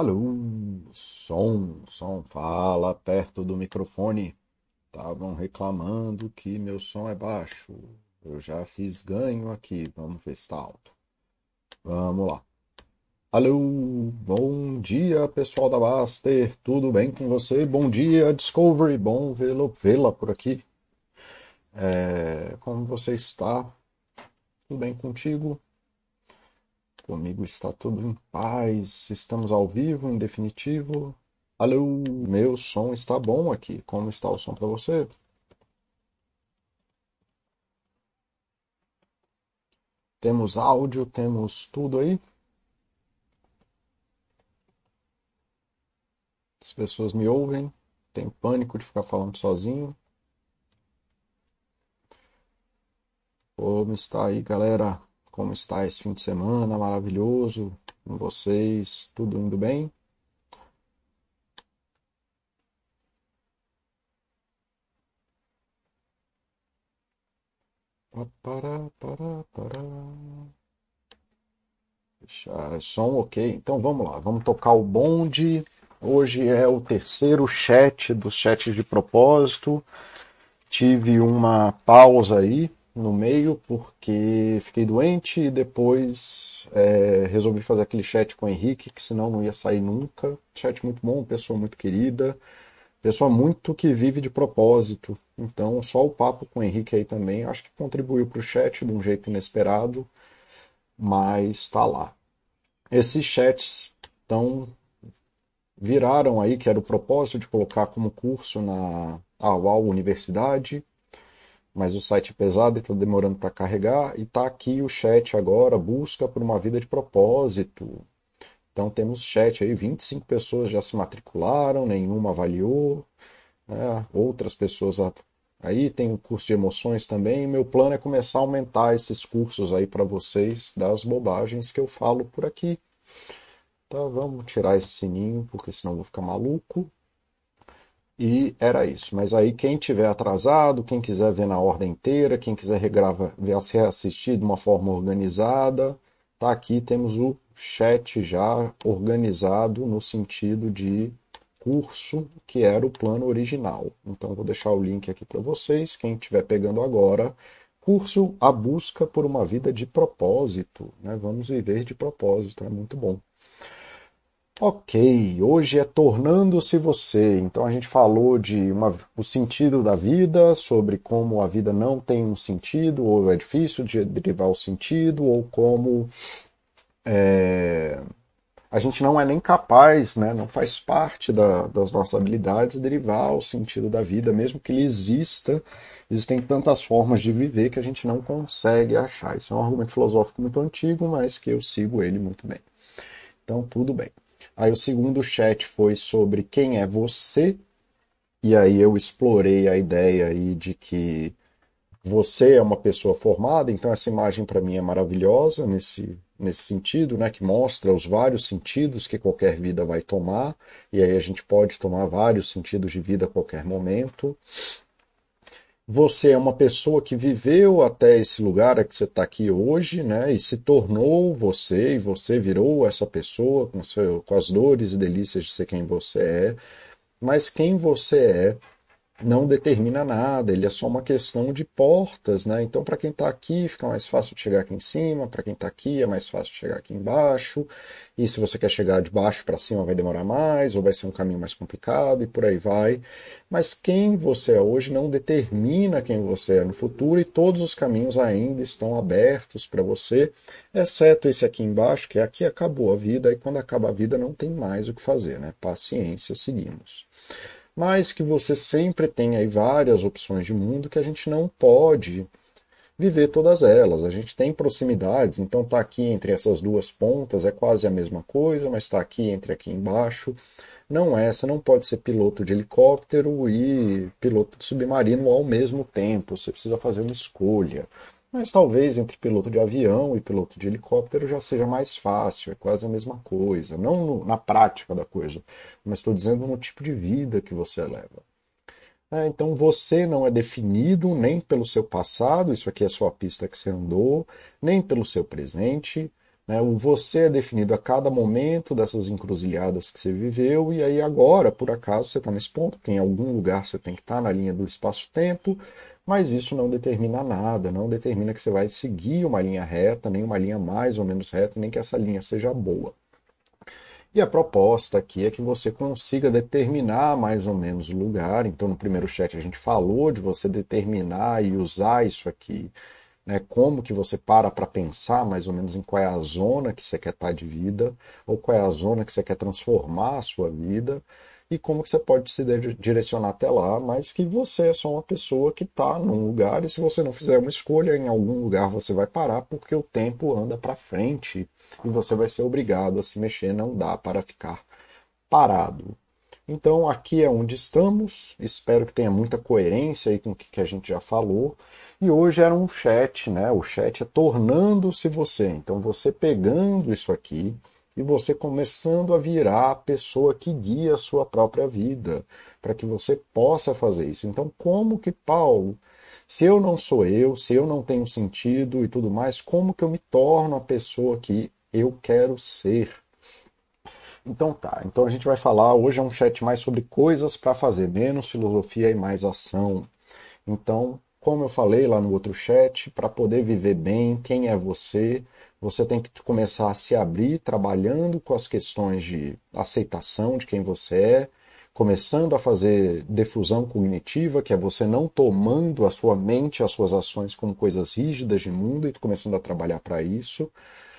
Alô, som, som, fala perto do microfone. Estavam reclamando que meu som é baixo. Eu já fiz ganho aqui, vamos ver se está alto. Vamos lá. Alô, bom dia pessoal da Baster, tudo bem com você? Bom dia Discovery, bom vê-lo, vê-la por aqui. É, como você está? Tudo bem contigo? Comigo está tudo em paz. Estamos ao vivo, em definitivo. Alô, meu som está bom aqui. Como está o som para você? Temos áudio, temos tudo aí. As pessoas me ouvem. Tem pânico de ficar falando sozinho. Como está aí, galera? Como está esse fim de semana maravilhoso com vocês? Tudo indo bem? Pará, pará, pará. Deixar som ok. Então vamos lá, vamos tocar o bonde. Hoje é o terceiro chat dos chats de propósito. Tive uma pausa aí no meio porque fiquei doente e depois é, resolvi fazer aquele chat com o Henrique, que senão não ia sair nunca. Chat muito bom, pessoa muito querida, pessoa muito que vive de propósito. Então, só o papo com o Henrique aí também, acho que contribuiu para o chat de um jeito inesperado, mas está lá. Esses chats estão viraram aí, que era o propósito de colocar como curso na UAU Universidade, mas o site é pesado e está demorando para carregar. E está aqui o chat agora, busca por uma vida de propósito. Então temos chat aí, 25 pessoas já se matricularam, nenhuma avaliou, né? outras pessoas aí tem o curso de emoções também. Meu plano é começar a aumentar esses cursos aí para vocês das bobagens que eu falo por aqui. Então vamos tirar esse sininho, porque senão eu vou ficar maluco. E era isso. Mas aí quem tiver atrasado, quem quiser ver na ordem inteira, quem quiser regrava, assistir de uma forma organizada, tá aqui temos o chat já organizado no sentido de curso, que era o plano original. Então vou deixar o link aqui para vocês, quem estiver pegando agora, curso A Busca por uma Vida de Propósito, né? Vamos viver de propósito, é muito bom. Ok, hoje é Tornando-se Você. Então a gente falou de uma, o sentido da vida, sobre como a vida não tem um sentido, ou é difícil de derivar o sentido, ou como é, a gente não é nem capaz, né, não faz parte da, das nossas habilidades derivar o sentido da vida, mesmo que ele exista. Existem tantas formas de viver que a gente não consegue achar. Isso é um argumento filosófico muito antigo, mas que eu sigo ele muito bem. Então, tudo bem. Aí o segundo chat foi sobre quem é você, e aí eu explorei a ideia aí de que você é uma pessoa formada, então essa imagem para mim é maravilhosa nesse, nesse sentido, né, que mostra os vários sentidos que qualquer vida vai tomar, e aí a gente pode tomar vários sentidos de vida a qualquer momento você é uma pessoa que viveu até esse lugar a que você está aqui hoje, né? E se tornou você, e você virou essa pessoa com, seu, com as dores e delícias de ser quem você é. Mas quem você é não determina nada, ele é só uma questão de portas, né? Então, para quem está aqui, fica mais fácil de chegar aqui em cima, para quem está aqui, é mais fácil de chegar aqui embaixo. E se você quer chegar de baixo para cima, vai demorar mais, ou vai ser um caminho mais complicado, e por aí vai. Mas quem você é hoje não determina quem você é no futuro, e todos os caminhos ainda estão abertos para você, exceto esse aqui embaixo, que é aqui acabou a vida, e quando acaba a vida não tem mais o que fazer, né? Paciência, seguimos mas que você sempre tem aí várias opções de mundo que a gente não pode viver todas elas. A gente tem proximidades, então tá aqui entre essas duas pontas é quase a mesma coisa, mas está aqui entre aqui embaixo. Não é, você não pode ser piloto de helicóptero e piloto de submarino ao mesmo tempo. Você precisa fazer uma escolha. Mas talvez entre piloto de avião e piloto de helicóptero já seja mais fácil, é quase a mesma coisa. Não no, na prática da coisa, mas estou dizendo no tipo de vida que você leva. É, então você não é definido nem pelo seu passado, isso aqui é a pista que você andou, nem pelo seu presente, Né? O você é definido a cada momento dessas encruzilhadas que você viveu, e aí agora, por acaso, você está nesse ponto, em algum lugar você tem que estar tá na linha do espaço-tempo, mas isso não determina nada, não determina que você vai seguir uma linha reta, nem uma linha mais ou menos reta, nem que essa linha seja boa. E a proposta aqui é que você consiga determinar mais ou menos o lugar. Então, no primeiro chat a gente falou de você determinar e usar isso aqui né, como que você para para pensar mais ou menos em qual é a zona que você quer estar de vida, ou qual é a zona que você quer transformar a sua vida, e como que você pode se direcionar até lá, mas que você é só uma pessoa que está num lugar, e se você não fizer uma escolha, em algum lugar você vai parar, porque o tempo anda para frente, e você vai ser obrigado a se mexer, não dá para ficar parado. Então aqui é onde estamos, espero que tenha muita coerência aí com o que a gente já falou. E hoje era um chat, né? O chat é tornando-se você. Então você pegando isso aqui e você começando a virar a pessoa que guia a sua própria vida, para que você possa fazer isso. Então, como que Paulo, se eu não sou eu, se eu não tenho sentido e tudo mais, como que eu me torno a pessoa que eu quero ser? Então tá, então a gente vai falar, hoje é um chat mais sobre coisas para fazer, menos filosofia e mais ação. Então, como eu falei lá no outro chat, para poder viver bem, quem é você, você tem que começar a se abrir trabalhando com as questões de aceitação de quem você é, começando a fazer defusão cognitiva, que é você não tomando a sua mente, as suas ações como coisas rígidas de mundo e começando a trabalhar para isso,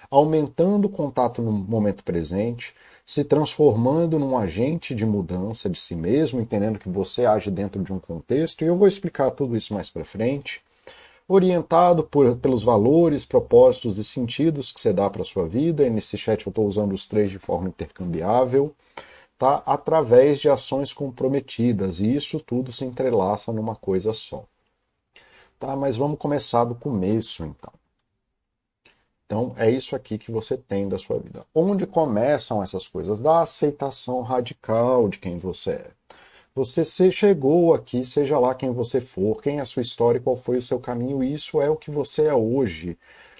aumentando o contato no momento presente, se transformando num agente de mudança de si mesmo, entendendo que você age dentro de um contexto, e eu vou explicar tudo isso mais para frente, orientado por, pelos valores, propósitos e sentidos que você dá para a sua vida, e nesse chat eu estou usando os três de forma intercambiável, tá? através de ações comprometidas, e isso tudo se entrelaça numa coisa só. Tá, mas vamos começar do começo então. Então, é isso aqui que você tem da sua vida. Onde começam essas coisas? Da aceitação radical de quem você é. Você chegou aqui, seja lá quem você for, quem é a sua história, qual foi o seu caminho, isso é o que você é hoje.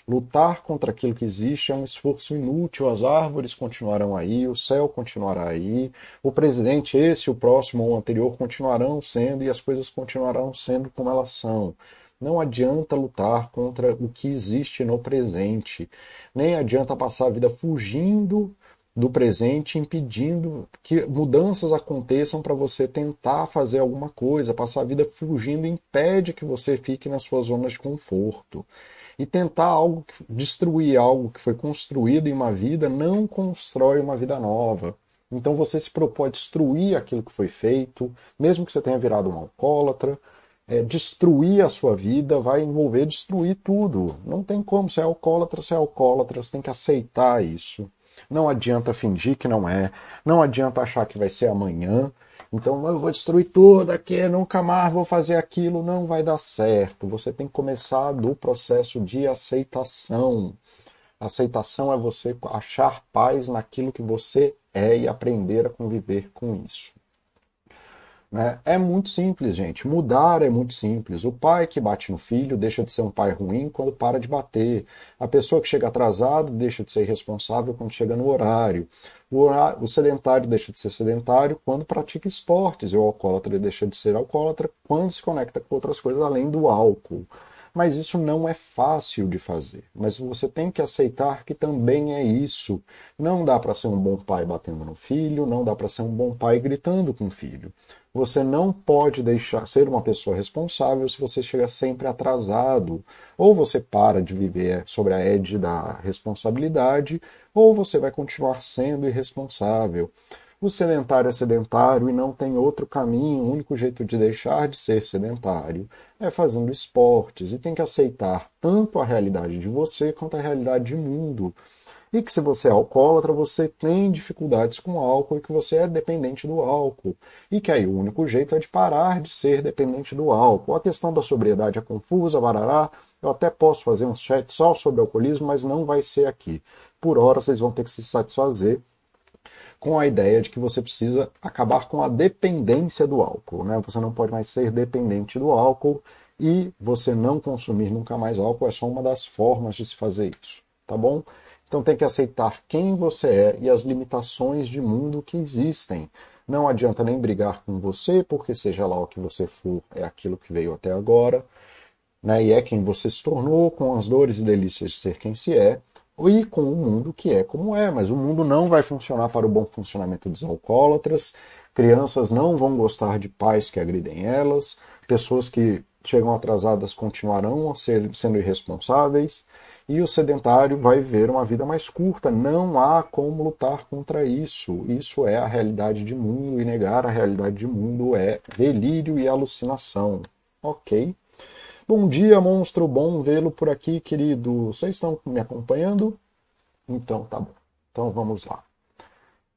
Lutar contra aquilo que existe é um esforço inútil. As árvores continuarão aí, o céu continuará aí, o presidente, esse, o próximo ou o anterior, continuarão sendo e as coisas continuarão sendo como elas são. Não adianta lutar contra o que existe no presente. Nem adianta passar a vida fugindo do presente, impedindo que mudanças aconteçam para você tentar fazer alguma coisa. Passar a vida fugindo impede que você fique na sua zona de conforto. E tentar algo, destruir algo que foi construído em uma vida, não constrói uma vida nova. Então você se propõe a destruir aquilo que foi feito, mesmo que você tenha virado um alcoólatra, é, destruir a sua vida vai envolver destruir tudo. Não tem como, você é alcoólatra, você é alcoólatra, você tem que aceitar isso. Não adianta fingir que não é, não adianta achar que vai ser amanhã. Então eu vou destruir tudo aqui, nunca mais vou fazer aquilo, não vai dar certo. Você tem que começar do processo de aceitação. Aceitação é você achar paz naquilo que você é e aprender a conviver com isso. Né? É muito simples, gente. Mudar é muito simples. O pai que bate no filho deixa de ser um pai ruim quando para de bater. A pessoa que chega atrasada deixa de ser irresponsável quando chega no horário. O, o sedentário deixa de ser sedentário quando pratica esportes. E o alcoólatra deixa de ser alcoólatra quando se conecta com outras coisas além do álcool. Mas isso não é fácil de fazer. Mas você tem que aceitar que também é isso. Não dá para ser um bom pai batendo no filho, não dá para ser um bom pai gritando com o filho. Você não pode deixar ser uma pessoa responsável se você chega sempre atrasado. Ou você para de viver sobre a edge da responsabilidade, ou você vai continuar sendo irresponsável. O sedentário é sedentário e não tem outro caminho. O único jeito de deixar de ser sedentário é fazendo esportes. E tem que aceitar tanto a realidade de você quanto a realidade do mundo e que se você é alcoólatra, você tem dificuldades com álcool e que você é dependente do álcool. E que aí o único jeito é de parar de ser dependente do álcool. A questão da sobriedade é confusa, barará. Eu até posso fazer um chat só sobre alcoolismo, mas não vai ser aqui. Por hora vocês vão ter que se satisfazer com a ideia de que você precisa acabar com a dependência do álcool. Né? Você não pode mais ser dependente do álcool e você não consumir nunca mais álcool é só uma das formas de se fazer isso. Tá bom? Então tem que aceitar quem você é e as limitações de mundo que existem. Não adianta nem brigar com você, porque seja lá o que você for, é aquilo que veio até agora, né? e é quem você se tornou, com as dores e delícias de ser quem se é, e com o mundo que é como é. Mas o mundo não vai funcionar para o bom funcionamento dos alcoólatras, crianças não vão gostar de pais que agridem elas, pessoas que chegam atrasadas continuarão ser, sendo irresponsáveis, e o sedentário vai viver uma vida mais curta. Não há como lutar contra isso. Isso é a realidade de mundo, e negar a realidade de mundo é delírio e alucinação. Ok? Bom dia, monstro. Bom vê-lo por aqui, querido. Vocês estão me acompanhando? Então tá bom. Então vamos lá.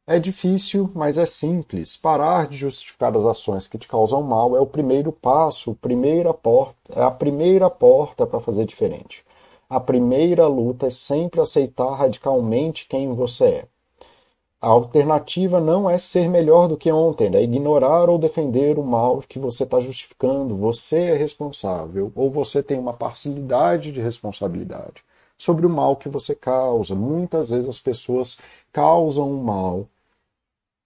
É difícil, mas é simples. Parar de justificar as ações que te causam mal é o primeiro passo, primeira porta, é a primeira porta para fazer diferente. A primeira luta é sempre aceitar radicalmente quem você é. A alternativa não é ser melhor do que ontem, é ignorar ou defender o mal que você está justificando. Você é responsável, ou você tem uma parcialidade de responsabilidade sobre o mal que você causa. Muitas vezes as pessoas causam um mal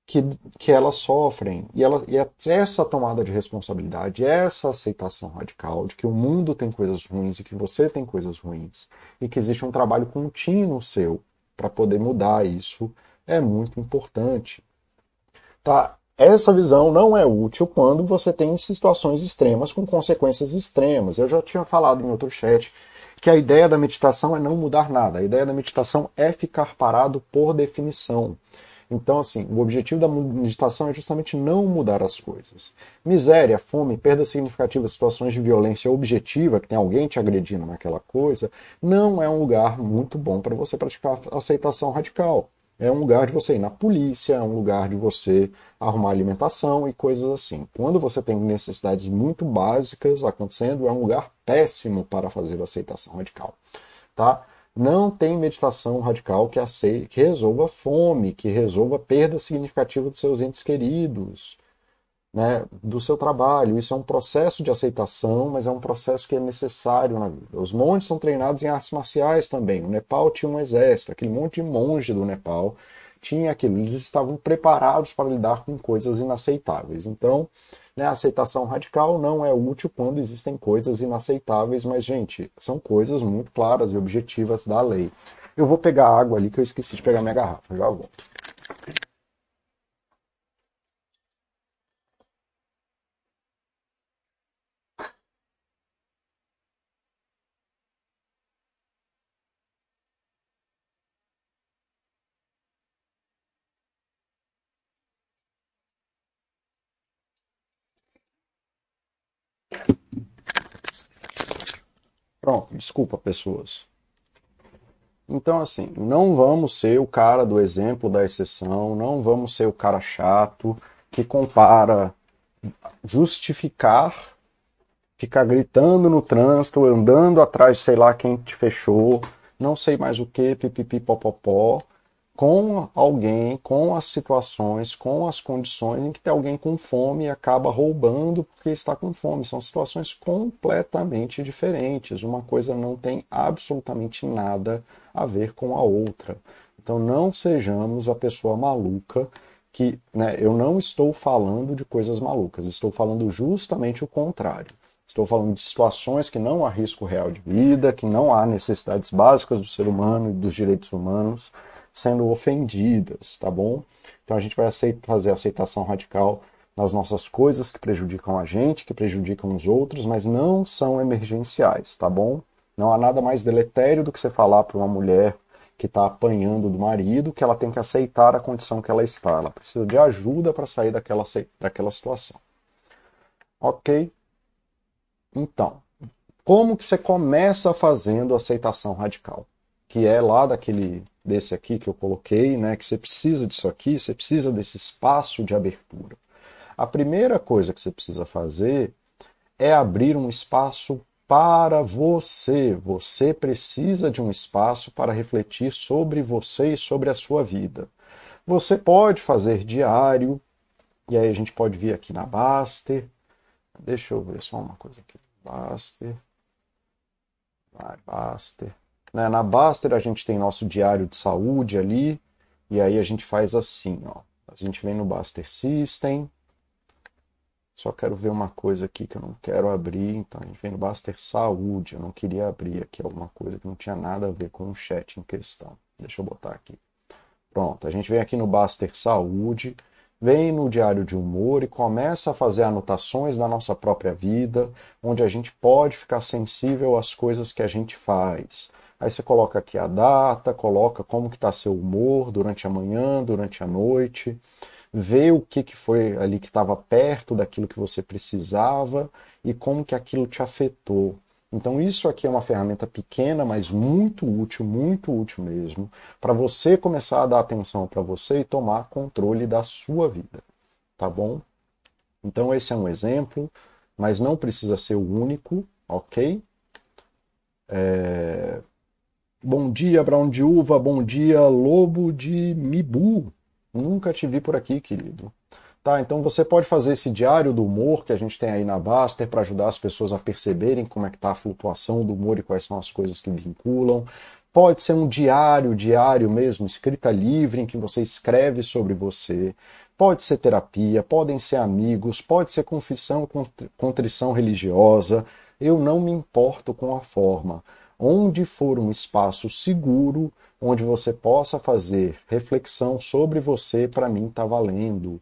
que, que elas sofrem. E, ela, e essa tomada de responsabilidade, essa aceitação radical de que o mundo tem coisas ruins e que você tem coisas ruins, e que existe um trabalho contínuo seu para poder mudar isso, é muito importante. Tá? Essa visão não é útil quando você tem situações extremas com consequências extremas. Eu já tinha falado em outro chat que a ideia da meditação é não mudar nada. A ideia da meditação é ficar parado por definição. Então, assim, o objetivo da meditação é justamente não mudar as coisas. Miséria, fome, perda significativa, situações de violência objetiva, que tem alguém te agredindo naquela coisa, não é um lugar muito bom para você praticar aceitação radical. É um lugar de você ir na polícia, é um lugar de você arrumar alimentação e coisas assim. Quando você tem necessidades muito básicas acontecendo, é um lugar péssimo para fazer aceitação radical. Tá? Não tem meditação radical que, que resolva fome, que resolva perda significativa dos seus entes queridos, né, do seu trabalho. Isso é um processo de aceitação, mas é um processo que é necessário na vida. Os monges são treinados em artes marciais também. O Nepal tinha um exército, aquele monte de monge do Nepal tinha aquilo. Eles estavam preparados para lidar com coisas inaceitáveis. Então, né, a aceitação radical não é útil quando existem coisas inaceitáveis, mas, gente, são coisas muito claras e objetivas da lei. Eu vou pegar água ali que eu esqueci de pegar minha garrafa, já volto. Pronto, desculpa, pessoas. Então, assim, não vamos ser o cara do exemplo da exceção, não vamos ser o cara chato que compara justificar, ficar gritando no trânsito, andando atrás sei lá quem te fechou, não sei mais o que, pipipi popopó, com alguém, com as situações, com as condições em que tem alguém com fome e acaba roubando porque está com fome. São situações completamente diferentes. Uma coisa não tem absolutamente nada a ver com a outra. Então não sejamos a pessoa maluca que, né, eu não estou falando de coisas malucas, estou falando justamente o contrário. Estou falando de situações que não há risco real de vida, que não há necessidades básicas do ser humano e dos direitos humanos sendo ofendidas, tá bom? Então a gente vai fazer aceitação radical nas nossas coisas que prejudicam a gente, que prejudicam os outros, mas não são emergenciais, tá bom? Não há nada mais deletério do que você falar para uma mulher que está apanhando do marido que ela tem que aceitar a condição que ela está. Ela precisa de ajuda para sair daquela, daquela situação. Ok? Então, como que você começa fazendo aceitação radical? Que é lá daquele desse aqui que eu coloquei, né, que você precisa disso aqui, você precisa desse espaço de abertura. A primeira coisa que você precisa fazer é abrir um espaço para você. Você precisa de um espaço para refletir sobre você e sobre a sua vida. Você pode fazer diário, e aí a gente pode vir aqui na Baster. Deixa eu ver só uma coisa aqui. Baster. Vai, Baster. Né? Na Baster a gente tem nosso diário de saúde ali, e aí a gente faz assim, ó. A gente vem no Baster System, só quero ver uma coisa aqui que eu não quero abrir, então a gente vem no Baster Saúde, eu não queria abrir aqui alguma coisa que não tinha nada a ver com o chat em questão. Deixa eu botar aqui. Pronto, a gente vem aqui no Baster Saúde, vem no diário de humor e começa a fazer anotações da nossa própria vida, onde a gente pode ficar sensível às coisas que a gente faz. Aí você coloca aqui a data, coloca como que está seu humor durante a manhã, durante a noite, vê o que, que foi ali que estava perto daquilo que você precisava e como que aquilo te afetou. Então isso aqui é uma ferramenta pequena, mas muito útil, muito útil mesmo, para você começar a dar atenção para você e tomar controle da sua vida, tá bom? Então esse é um exemplo, mas não precisa ser o único, ok? É... Bom dia, Brown de Uva, bom dia, Lobo de Mibu. Nunca te vi por aqui, querido. Tá, então você pode fazer esse diário do humor que a gente tem aí na Baster para ajudar as pessoas a perceberem como é que está a flutuação do humor e quais são as coisas que vinculam. Pode ser um diário, diário mesmo, escrita livre, em que você escreve sobre você. Pode ser terapia, podem ser amigos, pode ser confissão, contrição religiosa. Eu não me importo com a forma. Onde for um espaço seguro, onde você possa fazer reflexão sobre você, para mim está valendo.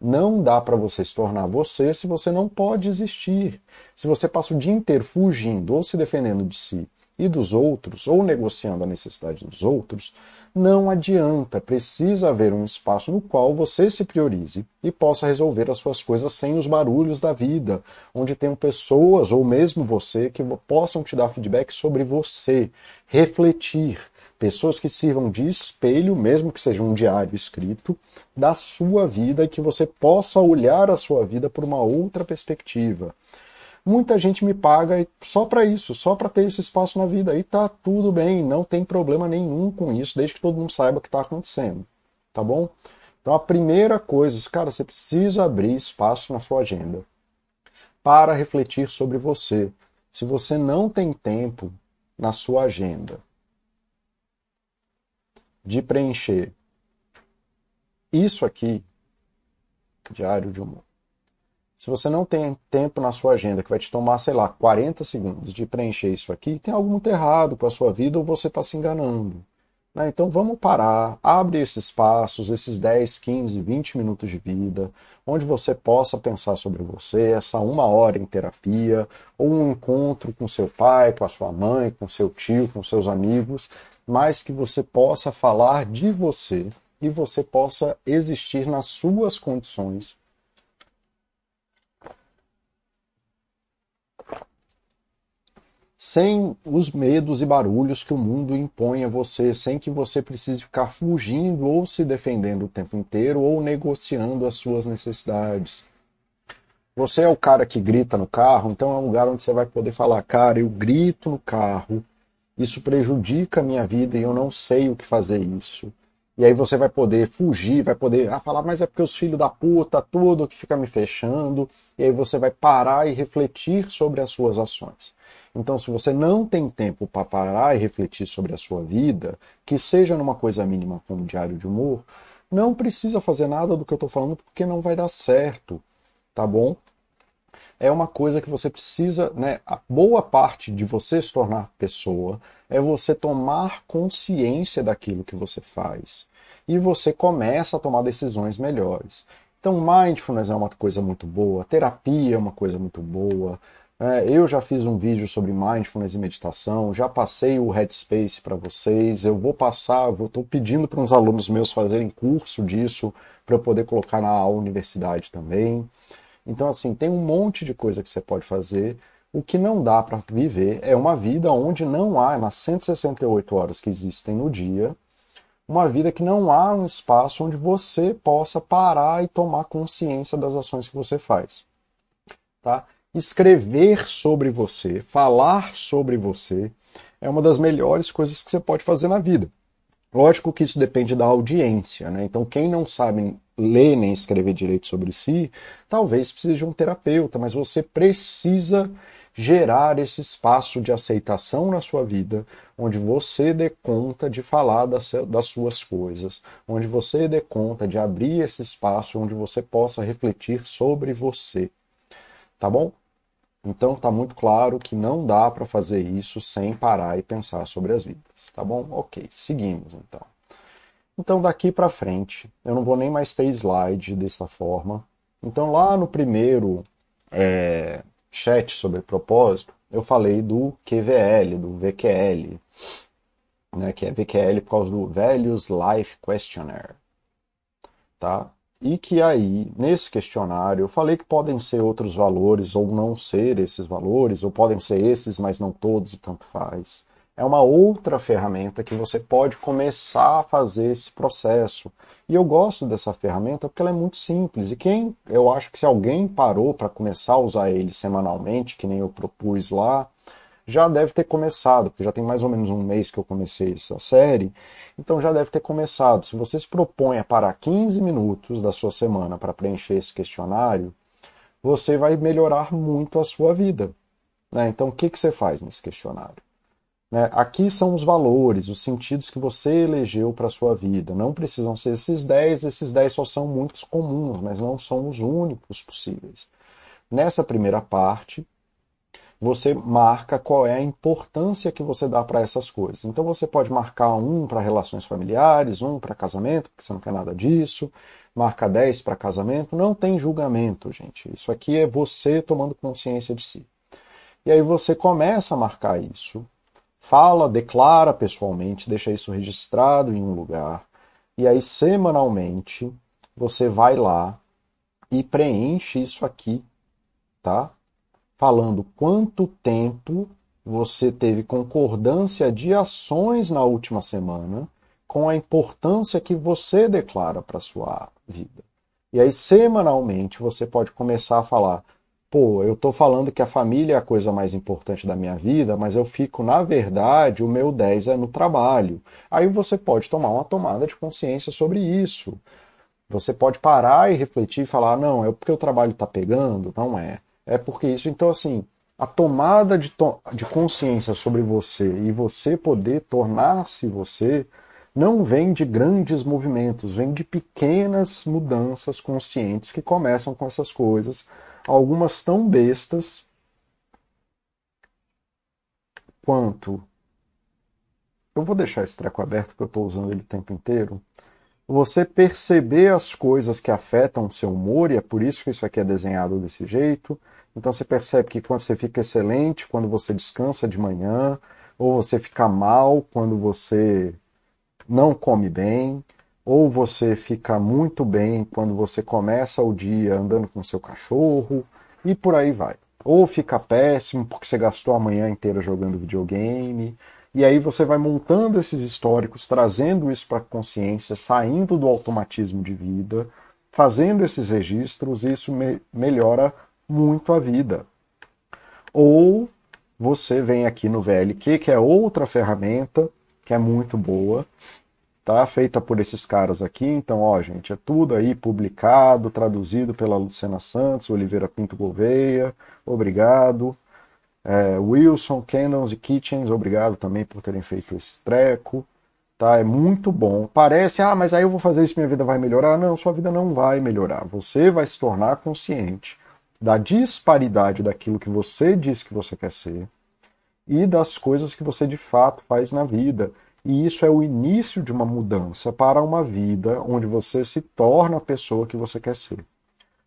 Não dá para você se tornar você se você não pode existir. Se você passa o dia inteiro fugindo ou se defendendo de si e dos outros, ou negociando a necessidade dos outros, não adianta. Precisa haver um espaço no qual você se priorize e possa resolver as suas coisas sem os barulhos da vida, onde tenham pessoas ou mesmo você que possam te dar feedback sobre você, refletir pessoas que sirvam de espelho, mesmo que seja um diário escrito, da sua vida e que você possa olhar a sua vida por uma outra perspectiva. Muita gente me paga só para isso, só para ter esse espaço na vida. E tá tudo bem, não tem problema nenhum com isso, desde que todo mundo saiba o que está acontecendo. Tá bom? Então a primeira coisa, cara, você precisa abrir espaço na sua agenda para refletir sobre você. Se você não tem tempo na sua agenda de preencher isso aqui, diário de humor. Se você não tem tempo na sua agenda que vai te tomar, sei lá, 40 segundos de preencher isso aqui, tem algo muito errado com a sua vida ou você está se enganando. Né? Então vamos parar, abre esses passos, esses 10, 15, 20 minutos de vida, onde você possa pensar sobre você, essa uma hora em terapia, ou um encontro com seu pai, com a sua mãe, com seu tio, com seus amigos, mas que você possa falar de você e você possa existir nas suas condições. Sem os medos e barulhos que o mundo impõe a você, sem que você precise ficar fugindo ou se defendendo o tempo inteiro ou negociando as suas necessidades. Você é o cara que grita no carro, então é um lugar onde você vai poder falar, cara, eu grito no carro, isso prejudica a minha vida e eu não sei o que fazer isso. E aí você vai poder fugir, vai poder ah, falar, mas é porque os filhos da puta, tudo que fica me fechando. E aí você vai parar e refletir sobre as suas ações. Então, se você não tem tempo para parar e refletir sobre a sua vida, que seja numa coisa mínima como um diário de humor, não precisa fazer nada do que eu estou falando porque não vai dar certo, tá bom? é uma coisa que você precisa, né? A boa parte de você se tornar pessoa é você tomar consciência daquilo que você faz. E você começa a tomar decisões melhores. Então, mindfulness é uma coisa muito boa, terapia é uma coisa muito boa. É, eu já fiz um vídeo sobre mindfulness e meditação, já passei o Headspace para vocês. Eu vou passar, estou pedindo para uns alunos meus fazerem curso disso para eu poder colocar na universidade também. Então, assim, tem um monte de coisa que você pode fazer. O que não dá para viver é uma vida onde não há, nas 168 horas que existem no dia, uma vida que não há um espaço onde você possa parar e tomar consciência das ações que você faz. Tá? Escrever sobre você, falar sobre você, é uma das melhores coisas que você pode fazer na vida. Lógico que isso depende da audiência, né? Então, quem não sabe ler nem escrever direito sobre si, talvez precise de um terapeuta, mas você precisa gerar esse espaço de aceitação na sua vida, onde você dê conta de falar das, suas coisas, onde você dê conta de abrir esse espaço onde você possa refletir sobre você. Tá bom? Então tá muito claro que não dá para fazer isso sem parar e pensar sobre as vidas, tá bom? Ok, seguimos então. Então daqui para frente, eu não vou nem mais ter slide dessa forma. Então lá no primeiro é, chat sobre propósito, eu falei do QVL, do VQL, né, que é VQL por causa do Values Life Questionnaire. Tá? E que aí, nesse questionário, eu falei que podem ser outros valores ou não ser esses valores, ou podem ser esses, mas não todos, e tanto faz. É uma outra ferramenta que você pode começar a fazer esse processo. E eu gosto dessa ferramenta porque ela é muito simples. E quem, eu acho que se alguém parou para começar a usar ele semanalmente, que nem eu propus lá, já deve ter começado, porque já tem mais ou menos um mês que eu comecei essa série, então já deve ter começado. Se você se propõe a parar 15 minutos da sua semana para preencher esse questionário, você vai melhorar muito a sua vida. Né? Então, o que, que você faz nesse questionário? Né? Aqui são os valores, os sentidos que você elegeu para a sua vida. Não precisam ser esses 10, esses 10 só são muitos comuns, mas não são os únicos possíveis. Nessa primeira parte, você marca qual é a importância que você dá para essas coisas. Então você pode marcar um para relações familiares, um para casamento, porque você não quer nada disso, marca 10 para casamento, não tem julgamento, gente. Isso aqui é você tomando consciência de si. E aí você começa a marcar isso, fala, declara pessoalmente, deixa isso registrado em um lugar, e aí semanalmente você vai lá e preenche isso aqui, tá? Falando quanto tempo você teve concordância de ações na última semana com a importância que você declara para sua vida. E aí, semanalmente, você pode começar a falar: pô, eu estou falando que a família é a coisa mais importante da minha vida, mas eu fico, na verdade, o meu 10 é no trabalho. Aí você pode tomar uma tomada de consciência sobre isso. Você pode parar e refletir e falar: não, é porque o trabalho está pegando? Não é é porque isso. Então, assim, a tomada de, to de consciência sobre você e você poder tornar-se você não vem de grandes movimentos, vem de pequenas mudanças conscientes que começam com essas coisas, algumas tão bestas quanto. Eu vou deixar esse treco aberto porque eu estou usando ele o tempo inteiro. Você perceber as coisas que afetam o seu humor, e é por isso que isso aqui é desenhado desse jeito então você percebe que quando você fica excelente, quando você descansa de manhã, ou você fica mal quando você não come bem, ou você fica muito bem quando você começa o dia andando com seu cachorro, e por aí vai. Ou fica péssimo porque você gastou a manhã inteira jogando videogame. E aí você vai montando esses históricos, trazendo isso para a consciência, saindo do automatismo de vida, fazendo esses registros, e isso me melhora muito a vida. Ou você vem aqui no VLQ, que é outra ferramenta que é muito boa, tá? Feita por esses caras aqui. Então, ó, gente, é tudo aí publicado, traduzido pela Luciana Santos, Oliveira Pinto Gouveia, obrigado. É, Wilson, Candles e Kitchens, obrigado também por terem feito esse treco. Tá? É muito bom. Parece, ah, mas aí eu vou fazer isso minha vida vai melhorar. Não, sua vida não vai melhorar. Você vai se tornar consciente da disparidade daquilo que você diz que você quer ser e das coisas que você de fato faz na vida. E isso é o início de uma mudança para uma vida onde você se torna a pessoa que você quer ser.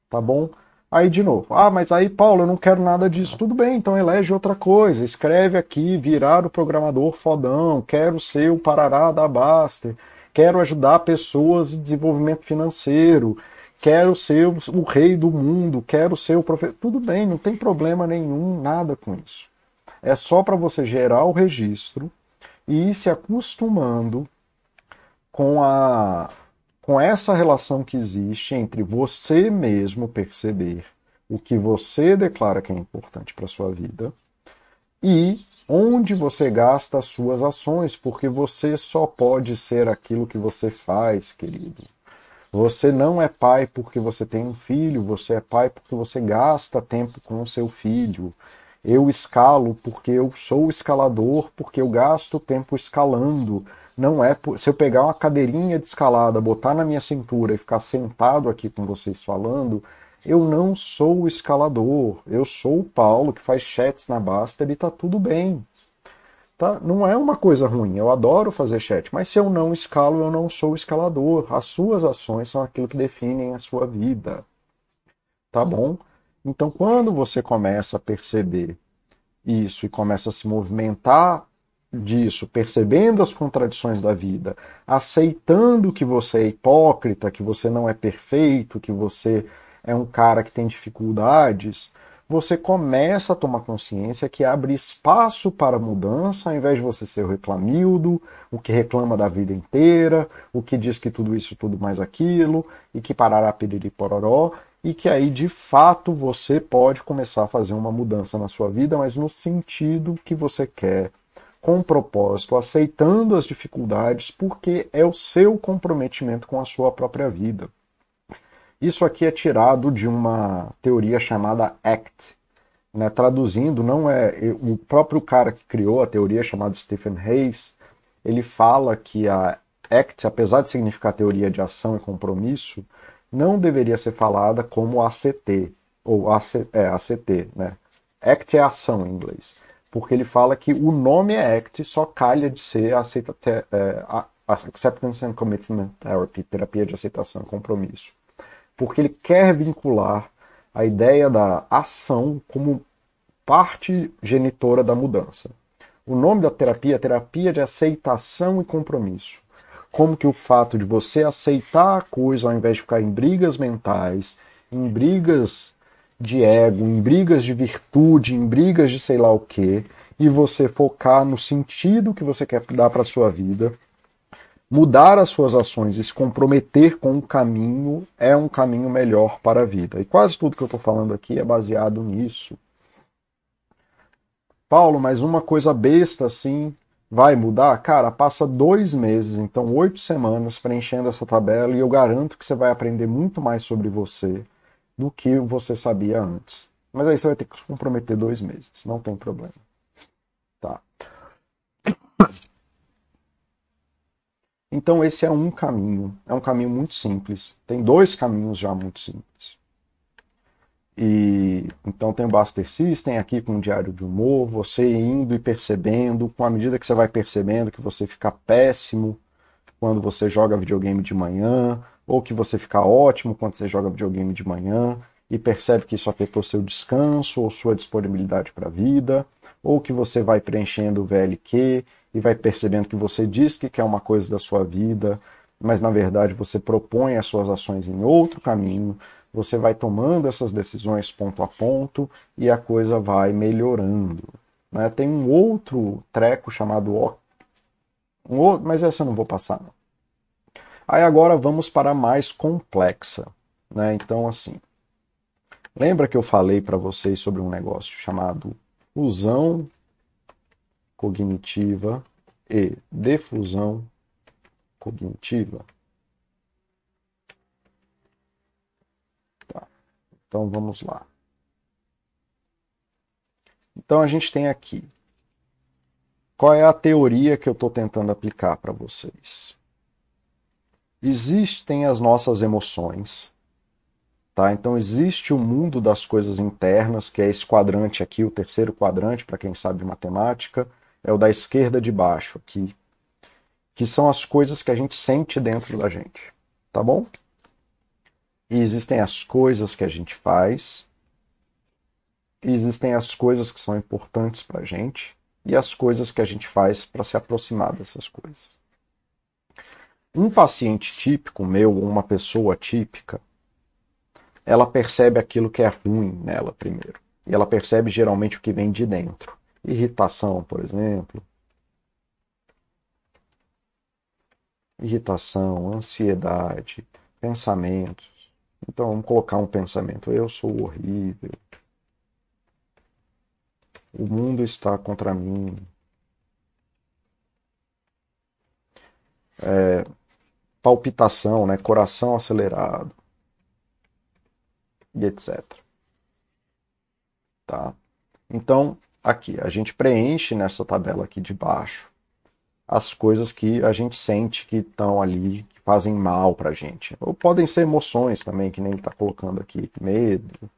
Tá bom? Aí de novo, ah, mas aí, Paulo, eu não quero nada disso. Tudo bem, então elege outra coisa. Escreve aqui, virar o programador fodão, quero ser o parará da Baster, quero ajudar pessoas em desenvolvimento financeiro, quero ser o rei do mundo, quero ser o profeta. Tudo bem, não tem problema nenhum, nada com isso. É só para você gerar o registro e ir se acostumando com a com essa relação que existe entre você mesmo perceber o que você declara que é importante para sua vida e onde você gasta as suas ações, porque você só pode ser aquilo que você faz, querido. Você não é pai porque você tem um filho, você é pai porque você gasta tempo com o seu filho. Eu escalo porque eu sou escalador, porque eu gasto tempo escalando. Não é por... se eu pegar uma cadeirinha de escalada, botar na minha cintura e ficar sentado aqui com vocês falando, eu não sou escalador. Eu sou o Paulo que faz chats na Baster e tá tudo bem. Tá? Não é uma coisa ruim, eu adoro fazer chat, mas se eu não escalo, eu não sou escalador. As suas ações são aquilo que definem a sua vida. Tá bom? Então, quando você começa a perceber isso e começa a se movimentar disso, percebendo as contradições da vida, aceitando que você é hipócrita, que você não é perfeito, que você é um cara que tem dificuldades, você começa a tomar consciência que abre espaço para mudança, ao invés de você ser o reclamildo, o que reclama da vida inteira, o que diz que tudo isso, tudo mais aquilo, e que parará piriri pororó, e que aí de fato você pode começar a fazer uma mudança na sua vida, mas no sentido que você quer, com propósito, aceitando as dificuldades, porque é o seu comprometimento com a sua própria vida. Isso aqui é tirado de uma teoria chamada ACT. Né? Traduzindo, não é o próprio cara que criou a teoria chamado Stephen Hayes, ele fala que a ACT, apesar de significar teoria de ação e compromisso, não deveria ser falada como ACT, ou AC, é, ACT, né? ACT é ação em inglês, porque ele fala que o nome é ACT, só calha de ser aceita, é, Acceptance and Commitment Therapy, terapia de aceitação e compromisso porque ele quer vincular a ideia da ação como parte genitora da mudança. O nome da terapia é terapia de aceitação e compromisso. Como que o fato de você aceitar a coisa ao invés de ficar em brigas mentais, em brigas de ego, em brigas de virtude, em brigas de sei lá o que, e você focar no sentido que você quer dar para sua vida, mudar as suas ações e se comprometer com um caminho é um caminho melhor para a vida. E quase tudo que eu estou falando aqui é baseado nisso. Paulo, mas uma coisa besta assim vai mudar? Cara, passa dois meses, então oito semanas preenchendo essa tabela e eu garanto que você vai aprender muito mais sobre você do que você sabia antes. Mas aí você vai ter que se comprometer dois meses, não tem problema. Então esse é um caminho, é um caminho muito simples. Tem dois caminhos já muito simples. E então tem o Buster System aqui com o diário de humor, você indo e percebendo, com a medida que você vai percebendo que você fica péssimo quando você joga videogame de manhã, ou que você fica ótimo quando você joga videogame de manhã e percebe que isso afetou seu descanso ou sua disponibilidade para a vida, ou que você vai preenchendo o VLQ e vai percebendo que você diz que quer uma coisa da sua vida, mas na verdade você propõe as suas ações em outro caminho, você vai tomando essas decisões ponto a ponto e a coisa vai melhorando. Né? Tem um outro treco chamado um outro, mas essa eu não vou passar. Não. Aí agora vamos para a mais complexa. Né? Então, assim, lembra que eu falei para vocês sobre um negócio chamado fusão cognitiva e defusão cognitiva. Tá. Então vamos lá. Então a gente tem aqui. Qual é a teoria que eu estou tentando aplicar para vocês? Existem as nossas emoções, Tá? Então existe o mundo das coisas internas, que é esse quadrante aqui, o terceiro quadrante, para quem sabe de matemática, é o da esquerda de baixo aqui, que são as coisas que a gente sente dentro da gente, tá bom? E existem as coisas que a gente faz, existem as coisas que são importantes para a gente, e as coisas que a gente faz para se aproximar dessas coisas. Um paciente típico meu, ou uma pessoa típica, ela percebe aquilo que é ruim nela primeiro. E ela percebe geralmente o que vem de dentro. Irritação, por exemplo. Irritação, ansiedade, pensamentos. Então vamos colocar um pensamento: eu sou horrível. O mundo está contra mim. É, palpitação, né? coração acelerado e etc. Tá? Então, aqui, a gente preenche nessa tabela aqui de baixo as coisas que a gente sente que estão ali, que fazem mal pra gente. Ou podem ser emoções também, que nem está colocando aqui, medo,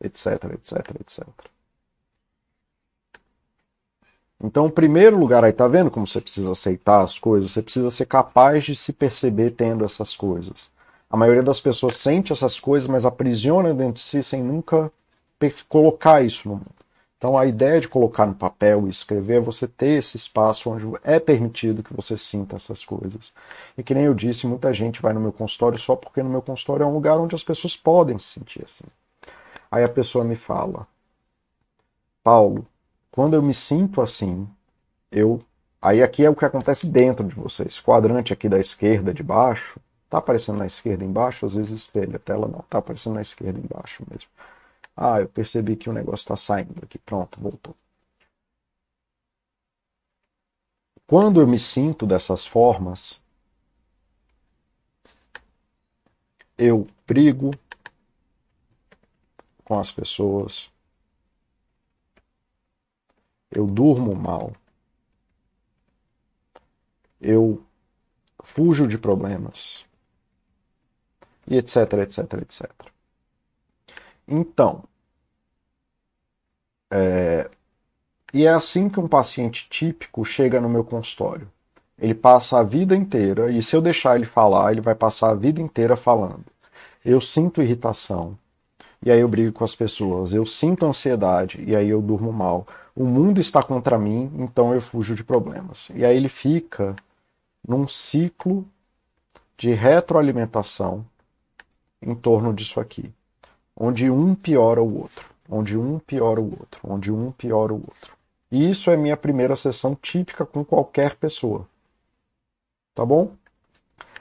etc, etc, etc. Então, o primeiro lugar aí, tá vendo como você precisa aceitar as coisas? Você precisa ser capaz de se perceber tendo essas coisas. A maioria das pessoas sente essas coisas, mas aprisiona dentro de si sem nunca colocar isso no mundo. Então, a ideia de colocar no papel e escrever é você ter esse espaço onde é permitido que você sinta essas coisas. E que nem eu disse, muita gente vai no meu consultório só porque no meu consultório é um lugar onde as pessoas podem se sentir assim. Aí a pessoa me fala, Paulo, quando eu me sinto assim, eu. Aí aqui é o que acontece dentro de você. Esse quadrante aqui da esquerda de baixo, tá aparecendo na esquerda embaixo, às vezes espelha a tela, não, tá aparecendo na esquerda embaixo mesmo. Ah, eu percebi que o negócio está saindo aqui. Pronto, voltou. Quando eu me sinto dessas formas, eu brigo com as pessoas, eu durmo mal, eu fujo de problemas, e etc, etc, etc. Então, é, e é assim que um paciente típico chega no meu consultório. Ele passa a vida inteira, e se eu deixar ele falar, ele vai passar a vida inteira falando. Eu sinto irritação, e aí eu brigo com as pessoas. Eu sinto ansiedade, e aí eu durmo mal. O mundo está contra mim, então eu fujo de problemas. E aí ele fica num ciclo de retroalimentação em torno disso aqui onde um piora o outro, onde um piora o outro, onde um piora o outro. E isso é minha primeira sessão típica com qualquer pessoa. Tá bom?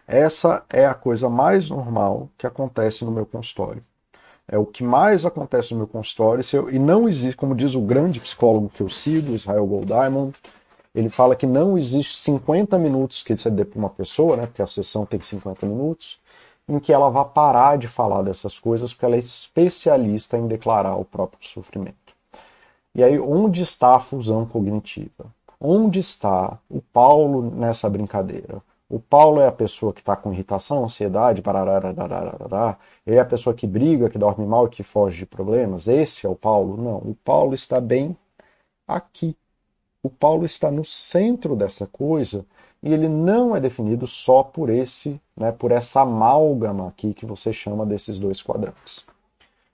Essa é a coisa mais normal que acontece no meu consultório. É o que mais acontece no meu consultório. Eu, e não existe, como diz o grande psicólogo que eu sigo, Israel Golddiamond, ele fala que não existe 50 minutos que você dê para uma pessoa, né, porque a sessão tem 50 minutos, em que ela vá parar de falar dessas coisas, porque ela é especialista em declarar o próprio sofrimento. E aí, onde está a fusão cognitiva? Onde está o Paulo nessa brincadeira? O Paulo é a pessoa que está com irritação, ansiedade, ele é a pessoa que briga, que dorme mal, que foge de problemas. Esse é o Paulo? Não, o Paulo está bem aqui. O Paulo está no centro dessa coisa e ele não é definido só por esse, né, por essa amálgama aqui que você chama desses dois quadrantes.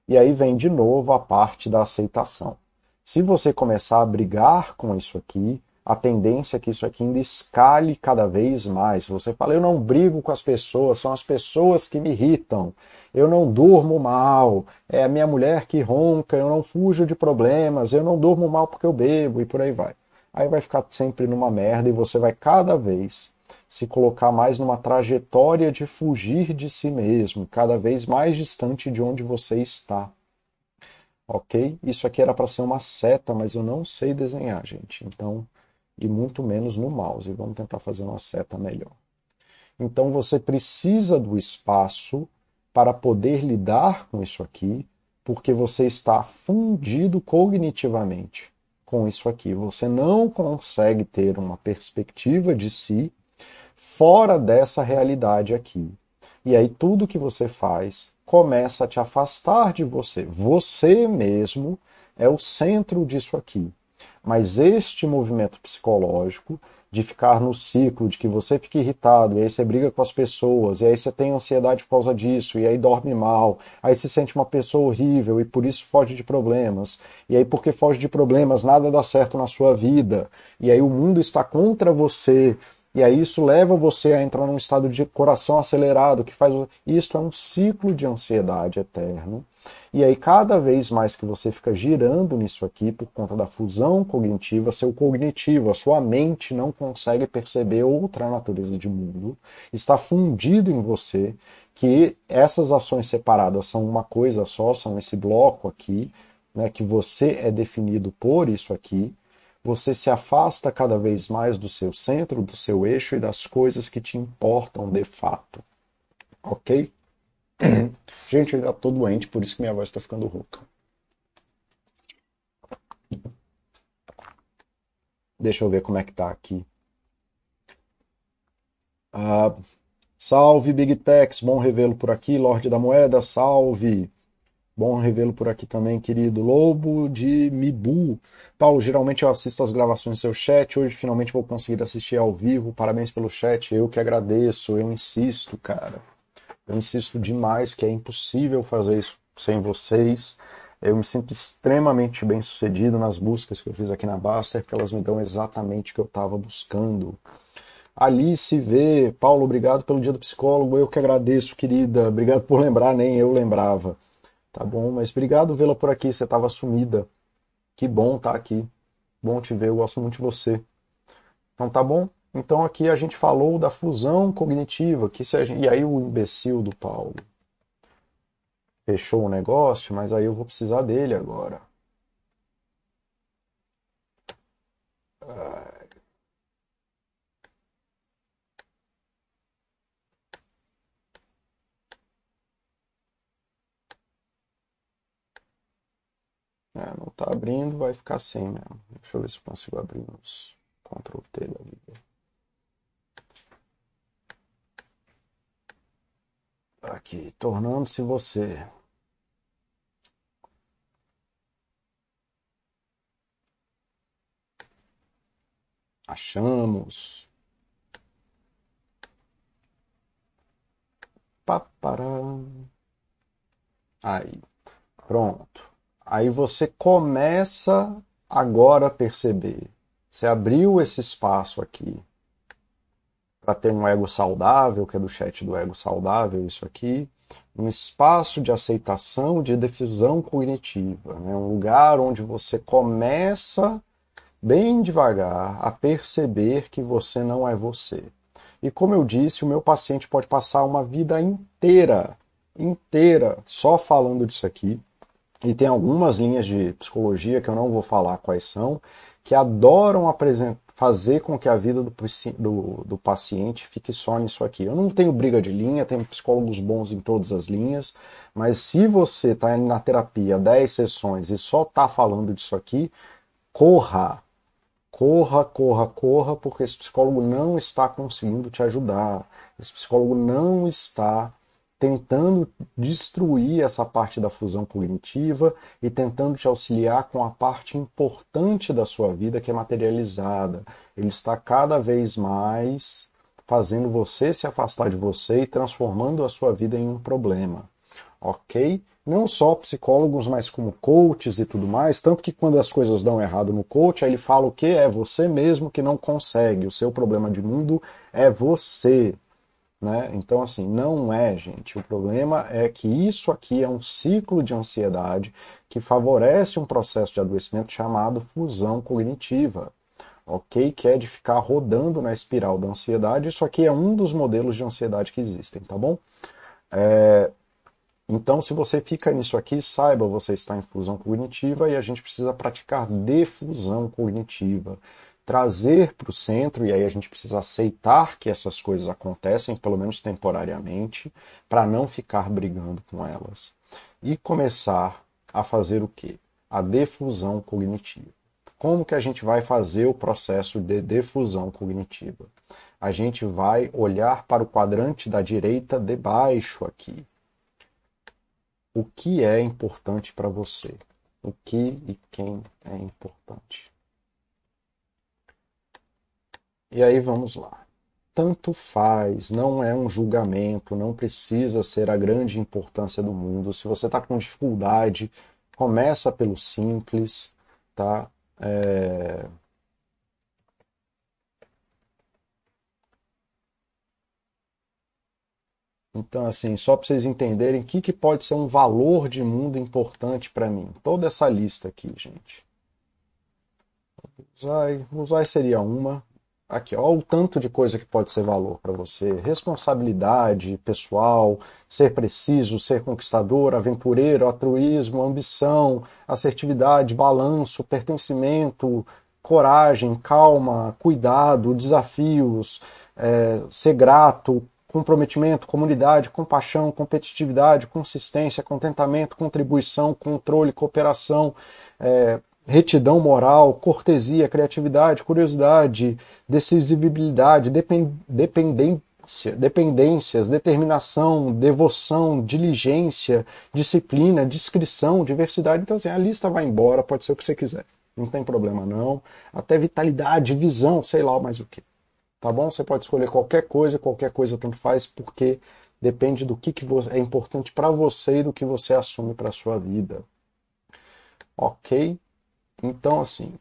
E aí vem de novo a parte da aceitação. Se você começar a brigar com isso aqui, a tendência é que isso aqui ainda escale cada vez mais. Você fala, eu não brigo com as pessoas, são as pessoas que me irritam. Eu não durmo mal, é a minha mulher que ronca, eu não fujo de problemas, eu não durmo mal porque eu bebo e por aí vai aí vai ficar sempre numa merda e você vai cada vez se colocar mais numa trajetória de fugir de si mesmo, cada vez mais distante de onde você está. Ok? Isso aqui era para ser uma seta, mas eu não sei desenhar, gente. Então, e muito menos no mouse. Vamos tentar fazer uma seta melhor. Então, você precisa do espaço para poder lidar com isso aqui, porque você está fundido cognitivamente com isso aqui. Você não consegue ter uma perspectiva de si fora dessa realidade aqui. E aí tudo que você faz começa a te afastar de você. Você mesmo é o centro disso aqui. Mas este movimento psicológico de ficar no ciclo de que você fica irritado, e aí você briga com as pessoas, e aí você tem ansiedade por causa disso, e aí dorme mal, aí se sente uma pessoa horrível e por isso foge de problemas, e aí porque foge de problemas nada dá certo na sua vida, e aí o mundo está contra você, e aí isso leva você a entrar num estado de coração acelerado, que faz. Isso é um ciclo de ansiedade eterno. E aí, cada vez mais que você fica girando nisso aqui, por conta da fusão cognitiva, seu cognitivo, a sua mente não consegue perceber outra natureza de mundo, está fundido em você, que essas ações separadas são uma coisa só, são esse bloco aqui, né, que você é definido por isso aqui, você se afasta cada vez mais do seu centro, do seu eixo e das coisas que te importam de fato. Ok? Gente, eu ainda tô doente, por isso que minha voz está ficando rouca. Deixa eu ver como é que tá aqui. Ah, salve Big Tex, bom revê-lo por aqui. Lorde da Moeda, salve. Bom revê-lo por aqui também, querido Lobo de Mibu. Paulo, geralmente eu assisto as gravações do seu chat, hoje finalmente vou conseguir assistir ao vivo. Parabéns pelo chat, eu que agradeço, eu insisto, cara. Eu insisto demais que é impossível fazer isso sem vocês. Eu me sinto extremamente bem sucedido nas buscas que eu fiz aqui na Baster, porque elas me dão exatamente o que eu estava buscando. Alice V, Paulo, obrigado pelo dia do psicólogo, eu que agradeço, querida. Obrigado por lembrar, nem eu lembrava. Tá bom, mas obrigado vê-la por aqui, você estava sumida. Que bom estar tá aqui. Bom te ver, eu gosto muito de você. Então tá bom? Então aqui a gente falou da fusão cognitiva, que gente... e aí o imbecil do Paulo fechou o negócio, mas aí eu vou precisar dele agora. É, não está abrindo, vai ficar assim mesmo. Deixa eu ver se eu consigo abrir nos Ctrl T da vida. Aqui, tornando-se você. Achamos. Papará. Aí. Pronto. Aí você começa agora a perceber. Você abriu esse espaço aqui para ter um ego saudável, que é do chat do ego saudável, isso aqui, um espaço de aceitação, de difusão cognitiva, né? um lugar onde você começa bem devagar a perceber que você não é você. E como eu disse, o meu paciente pode passar uma vida inteira, inteira, só falando disso aqui, e tem algumas linhas de psicologia que eu não vou falar quais são, que adoram fazer com que a vida do, do, do, paciente fique só nisso aqui. Eu não tenho briga de linha, tenho psicólogos bons em todas as linhas, mas se você está na terapia 10 sessões e só está falando disso aqui, corra, corra, corra, corra, porque esse psicólogo não está conseguindo te ajudar. Esse psicólogo não está tentando destruir essa parte da fusão cognitiva e tentando te auxiliar com a parte importante da sua vida que é materializada. Ele está cada vez mais fazendo você se afastar de você e transformando a sua vida em um problema. Ok? Não só psicólogos, mas como coaches e tudo mais. Tanto que quando as coisas dão errado no coach, aí ele fala o que? É você mesmo que não consegue. O seu problema de mundo é você. Né? Então, assim, não é, gente. O problema é que isso aqui é um ciclo de ansiedade que favorece um processo de adoecimento chamado fusão cognitiva, ok? Que é de ficar rodando na espiral da ansiedade. Isso aqui é um dos modelos de ansiedade que existem, tá bom? É... Então, se você fica nisso aqui, saiba, você está em fusão cognitiva e a gente precisa praticar defusão cognitiva trazer para o centro, e aí a gente precisa aceitar que essas coisas acontecem, pelo menos temporariamente, para não ficar brigando com elas. E começar a fazer o quê? A defusão cognitiva. Como que a gente vai fazer o processo de defusão cognitiva? A gente vai olhar para o quadrante da direita de baixo aqui. O que é importante para você? O que e quem é importante? E aí vamos lá. Tanto faz, não é um julgamento, não precisa ser a grande importância do mundo. Se você está com dificuldade, começa pelo simples, tá? É... Então, assim, só para vocês entenderem o que, que pode ser um valor de mundo importante para mim. Toda essa lista aqui, gente. Usai, usai seria uma, Aqui, ó, o tanto de coisa que pode ser valor para você. Responsabilidade pessoal, ser preciso, ser conquistador, aventureiro, altruísmo, ambição, assertividade, balanço, pertencimento, coragem, calma, cuidado, desafios, é, ser grato, comprometimento, comunidade, compaixão, competitividade, consistência, contentamento, contribuição, controle, cooperação, é, retidão moral, cortesia, criatividade, curiosidade, decisibilidade, dependência, dependências, determinação, devoção, diligência, disciplina, discrição, diversidade. Então, assim, a lista vai embora, pode ser o que você quiser. Não tem problema não. Até vitalidade, visão, sei lá mais o que. Tá bom? Você pode escolher qualquer coisa, qualquer coisa tanto faz, porque depende do que, que é importante para você e do que você assume para sua vida. Ok? Então, assim,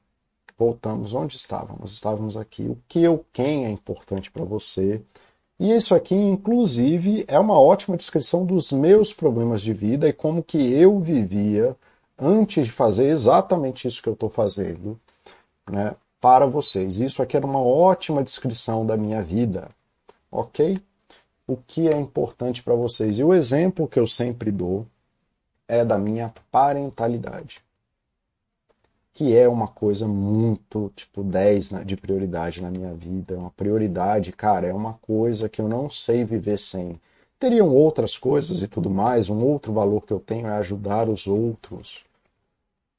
voltamos onde estávamos. Estávamos aqui. O que ou quem é importante para você. E isso aqui, inclusive, é uma ótima descrição dos meus problemas de vida e como que eu vivia antes de fazer exatamente isso que eu estou fazendo, né, para vocês. Isso aqui era uma ótima descrição da minha vida, ok? O que é importante para vocês. E o exemplo que eu sempre dou é da minha parentalidade que é uma coisa muito, tipo, 10 de prioridade na minha vida. Uma prioridade, cara, é uma coisa que eu não sei viver sem. Teriam outras coisas e tudo mais, um outro valor que eu tenho é ajudar os outros,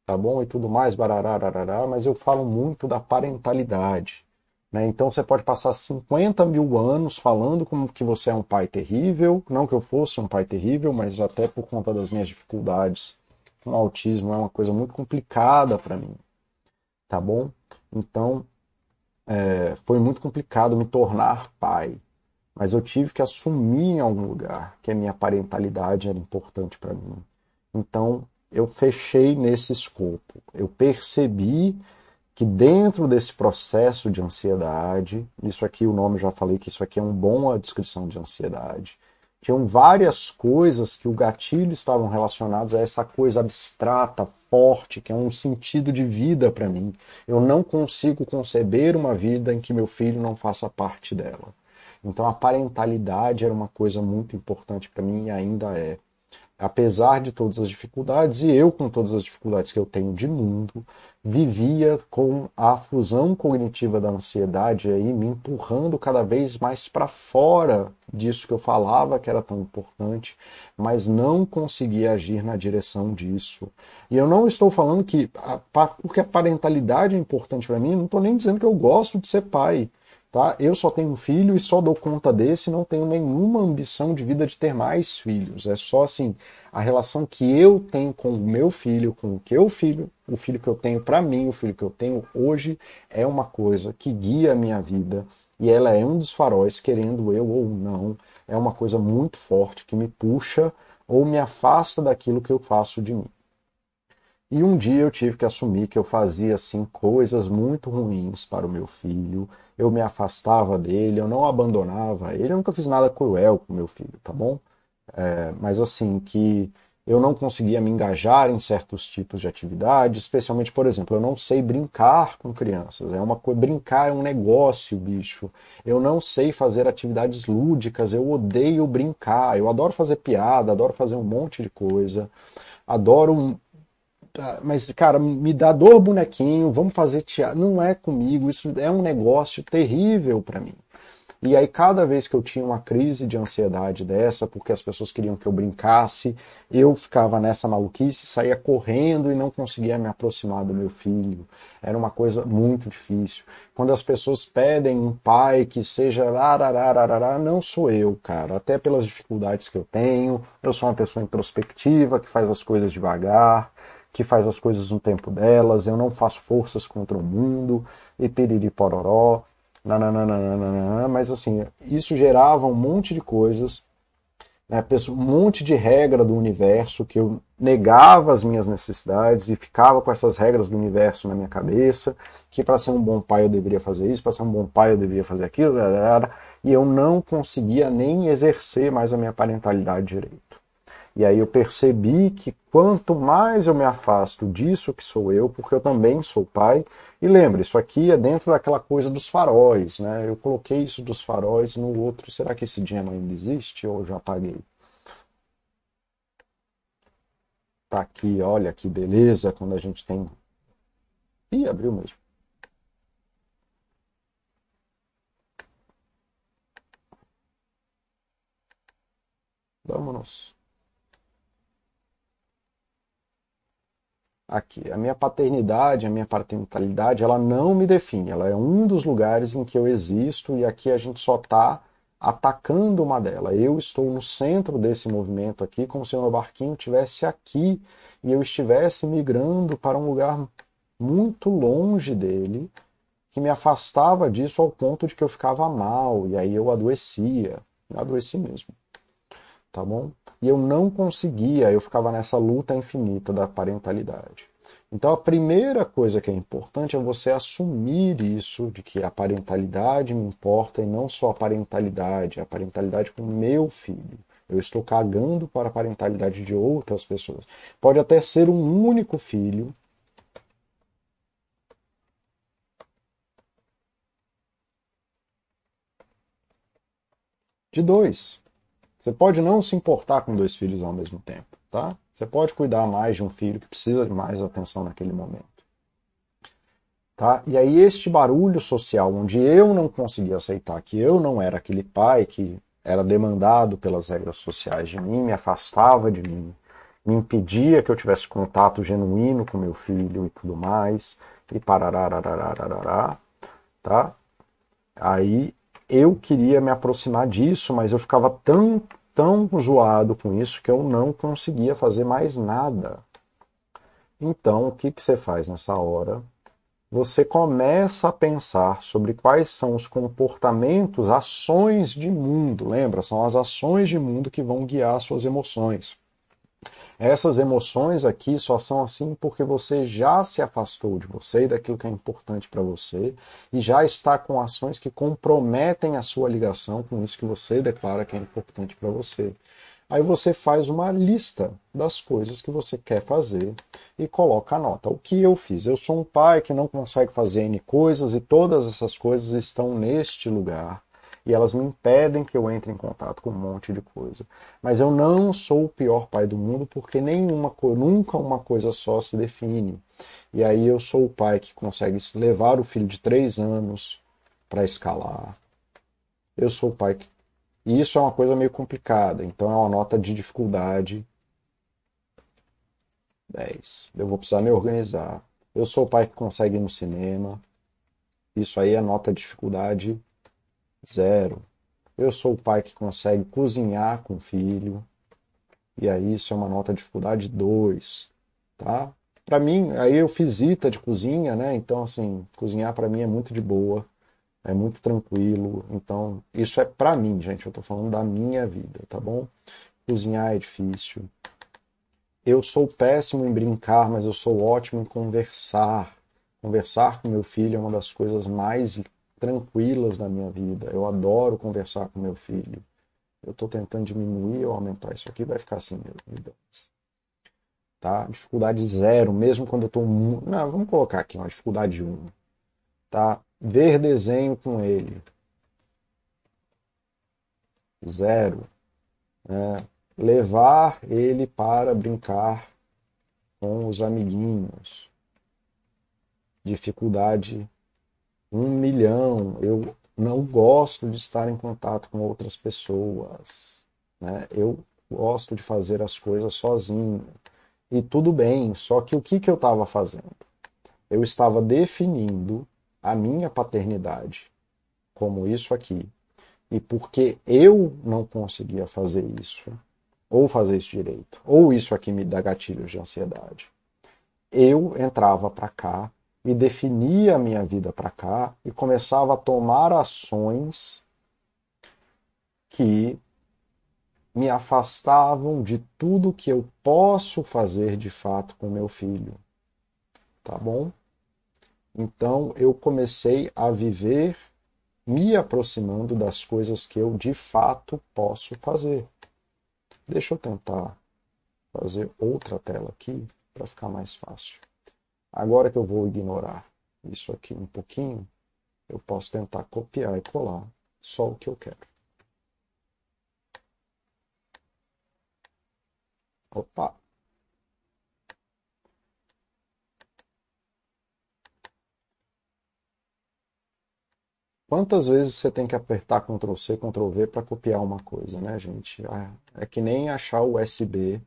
tá bom? E tudo mais, barará, mas eu falo muito da parentalidade. Né? Então você pode passar 50 mil anos falando como que você é um pai terrível, não que eu fosse um pai terrível, mas até por conta das minhas dificuldades com autismo é uma coisa muito complicada para mim, tá bom? Então, é, foi muito complicado me tornar pai, mas eu tive que assumir em algum lugar que a minha parentalidade era importante para mim. Então, eu fechei nesse escopo. Eu percebi que dentro desse processo de ansiedade, isso aqui o nome já falei que isso aqui é uma boa descrição de ansiedade tinham várias coisas que o gatilho estavam relacionados a essa coisa abstrata, forte, que é um sentido de vida para mim. Eu não consigo conceber uma vida em que meu filho não faça parte dela. Então a parentalidade era uma coisa muito importante para mim e ainda é apesar de todas as dificuldades, e eu com todas as dificuldades que eu tenho de mundo, vivia com a fusão cognitiva da ansiedade aí me empurrando cada vez mais para fora disso que eu falava que era tão importante, mas não conseguia agir na direção disso. E eu não estou falando que porque a parentalidade é importante para mim, não estou nem dizendo que eu gosto de ser pai. Tá? Eu só tenho um filho e só dou conta desse, não tenho nenhuma ambição de vida de ter mais filhos. É só assim, a relação que eu tenho com o meu filho, com o que eu filho, o filho que eu tenho para mim, o filho que eu tenho hoje, é uma coisa que guia a minha vida e ela é um dos faróis, querendo eu ou não, é uma coisa muito forte que me puxa ou me afasta daquilo que eu faço de mim. E um dia eu tive que assumir que eu fazia assim coisas muito ruins para o meu filho. Eu me afastava dele, eu não abandonava ele. Eu nunca fiz nada cruel com meu filho, tá bom? É, mas assim que eu não conseguia me engajar em certos tipos de atividade, especialmente, por exemplo, eu não sei brincar com crianças. É uma coisa, brincar é um negócio, bicho. Eu não sei fazer atividades lúdicas, eu odeio brincar. Eu adoro fazer piada, adoro fazer um monte de coisa. Adoro ah, mas, cara, me dá dor bonequinho, vamos fazer teatro. Não é comigo, isso é um negócio terrível para mim. E aí, cada vez que eu tinha uma crise de ansiedade dessa, porque as pessoas queriam que eu brincasse, eu ficava nessa maluquice, saía correndo e não conseguia me aproximar do meu filho. Era uma coisa muito difícil. Quando as pessoas pedem um pai que seja ararararará, não sou eu, cara. Até pelas dificuldades que eu tenho, eu sou uma pessoa introspectiva, que faz as coisas devagar que faz as coisas no tempo delas, eu não faço forças contra o mundo, e piriri pororó, mas assim, isso gerava um monte de coisas, né, um monte de regra do universo que eu negava as minhas necessidades e ficava com essas regras do universo na minha cabeça, que para ser um bom pai eu deveria fazer isso, para ser um bom pai eu deveria fazer aquilo, e eu não conseguia nem exercer mais a minha parentalidade direito. E aí eu percebi que quanto mais eu me afasto disso que sou eu, porque eu também sou pai, e lembre, isso aqui é dentro daquela coisa dos faróis, né? Eu coloquei isso dos faróis no outro. Será que esse dia ainda existe ou já apaguei? Tá aqui, olha que beleza quando a gente tem. Ih, abriu mesmo. Vamos. Aqui. A minha paternidade, a minha parentalidade, ela não me define. Ela é um dos lugares em que eu existo e aqui a gente só está atacando uma delas. Eu estou no centro desse movimento aqui, como se o meu barquinho estivesse aqui e eu estivesse migrando para um lugar muito longe dele, que me afastava disso ao ponto de que eu ficava mal e aí eu adoecia. Eu adoeci mesmo. Tá bom? E eu não conseguia, eu ficava nessa luta infinita da parentalidade. Então a primeira coisa que é importante é você assumir isso, de que a parentalidade me importa e não só a parentalidade, a parentalidade com meu filho. Eu estou cagando para a parentalidade de outras pessoas. Pode até ser um único filho. De dois. Você pode não se importar com dois filhos ao mesmo tempo, tá? Você pode cuidar mais de um filho que precisa de mais atenção naquele momento. Tá? E aí este barulho social, onde eu não conseguia aceitar que eu não era aquele pai que era demandado pelas regras sociais de mim, me afastava de mim, me impedia que eu tivesse contato genuíno com meu filho e tudo mais, e parará, tá? Aí eu queria me aproximar disso, mas eu ficava tão tão zoado com isso que eu não conseguia fazer mais nada. Então, o que, que você faz nessa hora? Você começa a pensar sobre quais são os comportamentos, ações de mundo. Lembra? São as ações de mundo que vão guiar suas emoções. Essas emoções aqui só são assim porque você já se afastou de você e daquilo que é importante para você e já está com ações que comprometem a sua ligação com isso que você declara que é importante para você. Aí você faz uma lista das coisas que você quer fazer e coloca a nota. O que eu fiz? Eu sou um pai que não consegue fazer N coisas e todas essas coisas estão neste lugar e elas me impedem que eu entre em contato com um monte de coisa. Mas eu não sou o pior pai do mundo porque nenhuma nunca uma coisa só se define. E aí eu sou o pai que consegue levar o filho de três anos para escalar. Eu sou o pai que. E isso é uma coisa meio complicada, então é uma nota de dificuldade 10. Eu vou precisar me organizar. Eu sou o pai que consegue ir no cinema. Isso aí é nota de dificuldade Zero. Eu sou o pai que consegue cozinhar com o filho. E aí isso é uma nota de dificuldade 2, tá? Para mim, aí eu fiz ITA de cozinha, né? Então assim, cozinhar para mim é muito de boa, é muito tranquilo. Então, isso é para mim, gente, eu tô falando da minha vida, tá bom? Cozinhar é difícil. Eu sou péssimo em brincar, mas eu sou ótimo em conversar. Conversar com meu filho é uma das coisas mais tranquilas na minha vida. Eu adoro conversar com meu filho. Eu estou tentando diminuir ou aumentar isso aqui, vai ficar assim mesmo. Tá? Dificuldade zero, mesmo quando eu estou. Não, vamos colocar aqui uma dificuldade 1. Tá? Ver desenho com ele. Zero. É, levar ele para brincar com os amiguinhos. Dificuldade um milhão. Eu não gosto de estar em contato com outras pessoas. Né? Eu gosto de fazer as coisas sozinho. E tudo bem, só que o que, que eu estava fazendo? Eu estava definindo a minha paternidade como isso aqui. E porque eu não conseguia fazer isso, ou fazer isso direito, ou isso aqui me dá gatilhos de ansiedade, eu entrava para cá e definia a minha vida para cá e começava a tomar ações que me afastavam de tudo que eu posso fazer de fato com meu filho. Tá bom? Então eu comecei a viver me aproximando das coisas que eu de fato posso fazer. Deixa eu tentar fazer outra tela aqui para ficar mais fácil. Agora que eu vou ignorar isso aqui um pouquinho, eu posso tentar copiar e colar só o que eu quero. Opa! Quantas vezes você tem que apertar Ctrl C, Ctrl V para copiar uma coisa, né, gente? É, é que nem achar o USB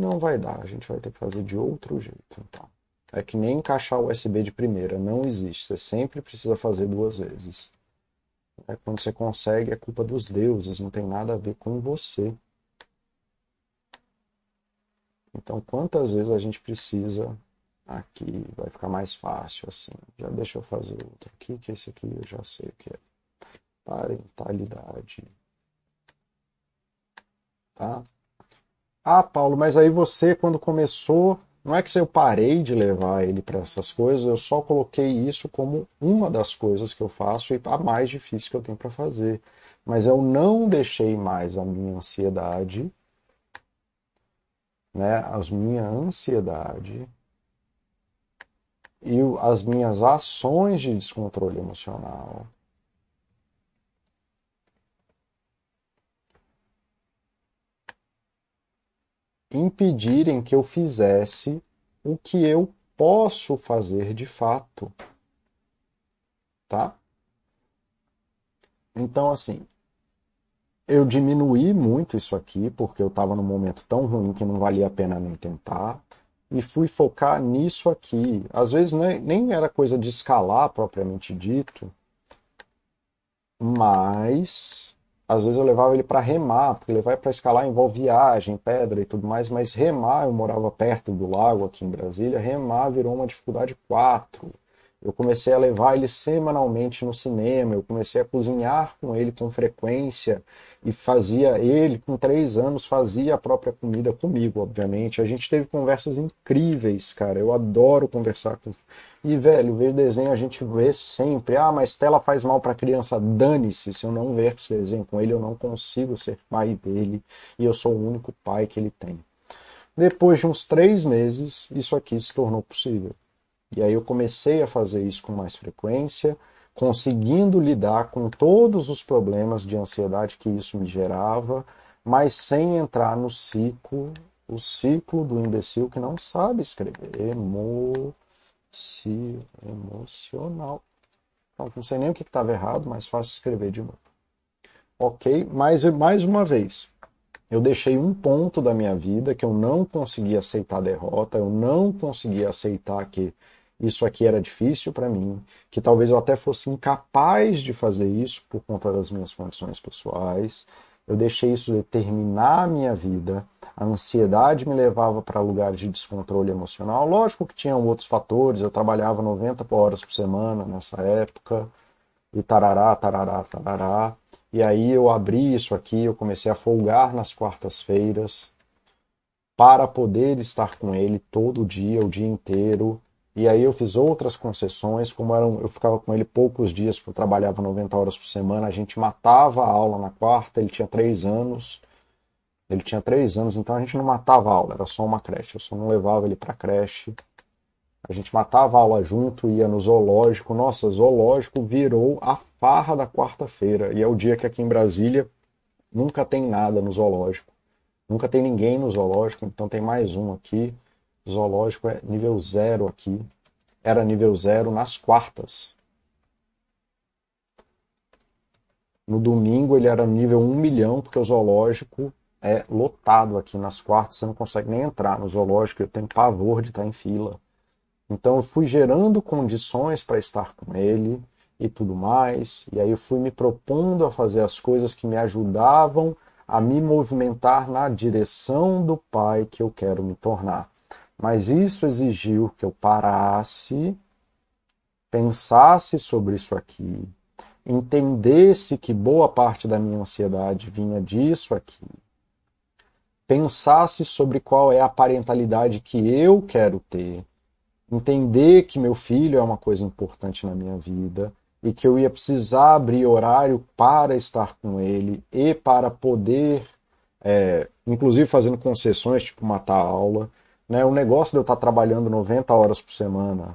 Não vai dar, a gente vai ter que fazer de outro jeito, então. É que nem encaixar o USB de primeira, não existe. Você sempre precisa fazer duas vezes. É, quando você consegue, é culpa dos deuses, não tem nada a ver com você. Então, quantas vezes a gente precisa aqui, vai ficar mais fácil assim. Já deixa eu fazer outro aqui, que esse aqui eu já sei o que é. Parentalidade. Tá? Ah, Paulo, mas aí você, quando começou, não é que eu parei de levar ele para essas coisas, eu só coloquei isso como uma das coisas que eu faço e a mais difícil que eu tenho para fazer. Mas eu não deixei mais a minha ansiedade, né, a minha ansiedade e as minhas ações de descontrole emocional impedirem que eu fizesse o que eu posso fazer de fato. Tá? Então, assim, eu diminuí muito isso aqui, porque eu estava num momento tão ruim que não valia a pena nem tentar, e fui focar nisso aqui. Às vezes nem, nem era coisa de escalar propriamente dito, mas às vezes eu levava ele para remar, porque levar para escalar envolve viagem, pedra e tudo mais, mas remar, eu morava perto do lago aqui em Brasília, remar virou uma dificuldade 4. Eu comecei a levar ele semanalmente no cinema, eu comecei a cozinhar com ele com frequência e fazia ele com três anos fazia a própria comida comigo, obviamente. A gente teve conversas incríveis, cara. Eu adoro conversar com e velho, ver desenho a gente vê sempre. Ah, mas tela faz mal para criança. Dane-se, se eu não ver esse desenho com ele, eu não consigo ser pai dele e eu sou o único pai que ele tem. Depois de uns três meses, isso aqui se tornou possível. E aí eu comecei a fazer isso com mais frequência, conseguindo lidar com todos os problemas de ansiedade que isso me gerava, mas sem entrar no ciclo, o ciclo do imbecil que não sabe escrever. Emo, emocional. Então, não sei nem o que estava errado, mas fácil escrever de novo. Ok, mas mais uma vez, eu deixei um ponto da minha vida que eu não conseguia aceitar derrota, eu não conseguia aceitar que isso aqui era difícil para mim, que talvez eu até fosse incapaz de fazer isso por conta das minhas condições pessoais. Eu deixei isso determinar a minha vida. A ansiedade me levava para lugares de descontrole emocional. Lógico que tinham outros fatores. Eu trabalhava 90 horas por semana nessa época. E tarará, tarará, tarará. E aí eu abri isso aqui, eu comecei a folgar nas quartas-feiras para poder estar com ele todo dia, o dia inteiro, e aí eu fiz outras concessões, como eram, eu ficava com ele poucos dias, porque eu trabalhava 90 horas por semana, a gente matava a aula na quarta, ele tinha três anos. Ele tinha três anos, então a gente não matava a aula, era só uma creche. Eu só não levava ele para creche. A gente matava a aula junto, ia no zoológico. Nossa, zoológico virou a farra da quarta-feira. E é o dia que aqui em Brasília nunca tem nada no zoológico. Nunca tem ninguém no zoológico, então tem mais um aqui zoológico é nível zero aqui. Era nível zero nas quartas. No domingo ele era nível 1 milhão, porque o zoológico é lotado aqui nas quartas, você não consegue nem entrar no zoológico, eu tenho pavor de estar em fila. Então eu fui gerando condições para estar com ele e tudo mais, e aí eu fui me propondo a fazer as coisas que me ajudavam a me movimentar na direção do pai que eu quero me tornar. Mas isso exigiu que eu parasse, pensasse sobre isso aqui, entendesse que boa parte da minha ansiedade vinha disso aqui, pensasse sobre qual é a parentalidade que eu quero ter, entender que meu filho é uma coisa importante na minha vida e que eu ia precisar abrir horário para estar com ele e para poder, é, inclusive fazendo concessões, tipo matar a aula, né? O negócio de eu estar trabalhando 90 horas por semana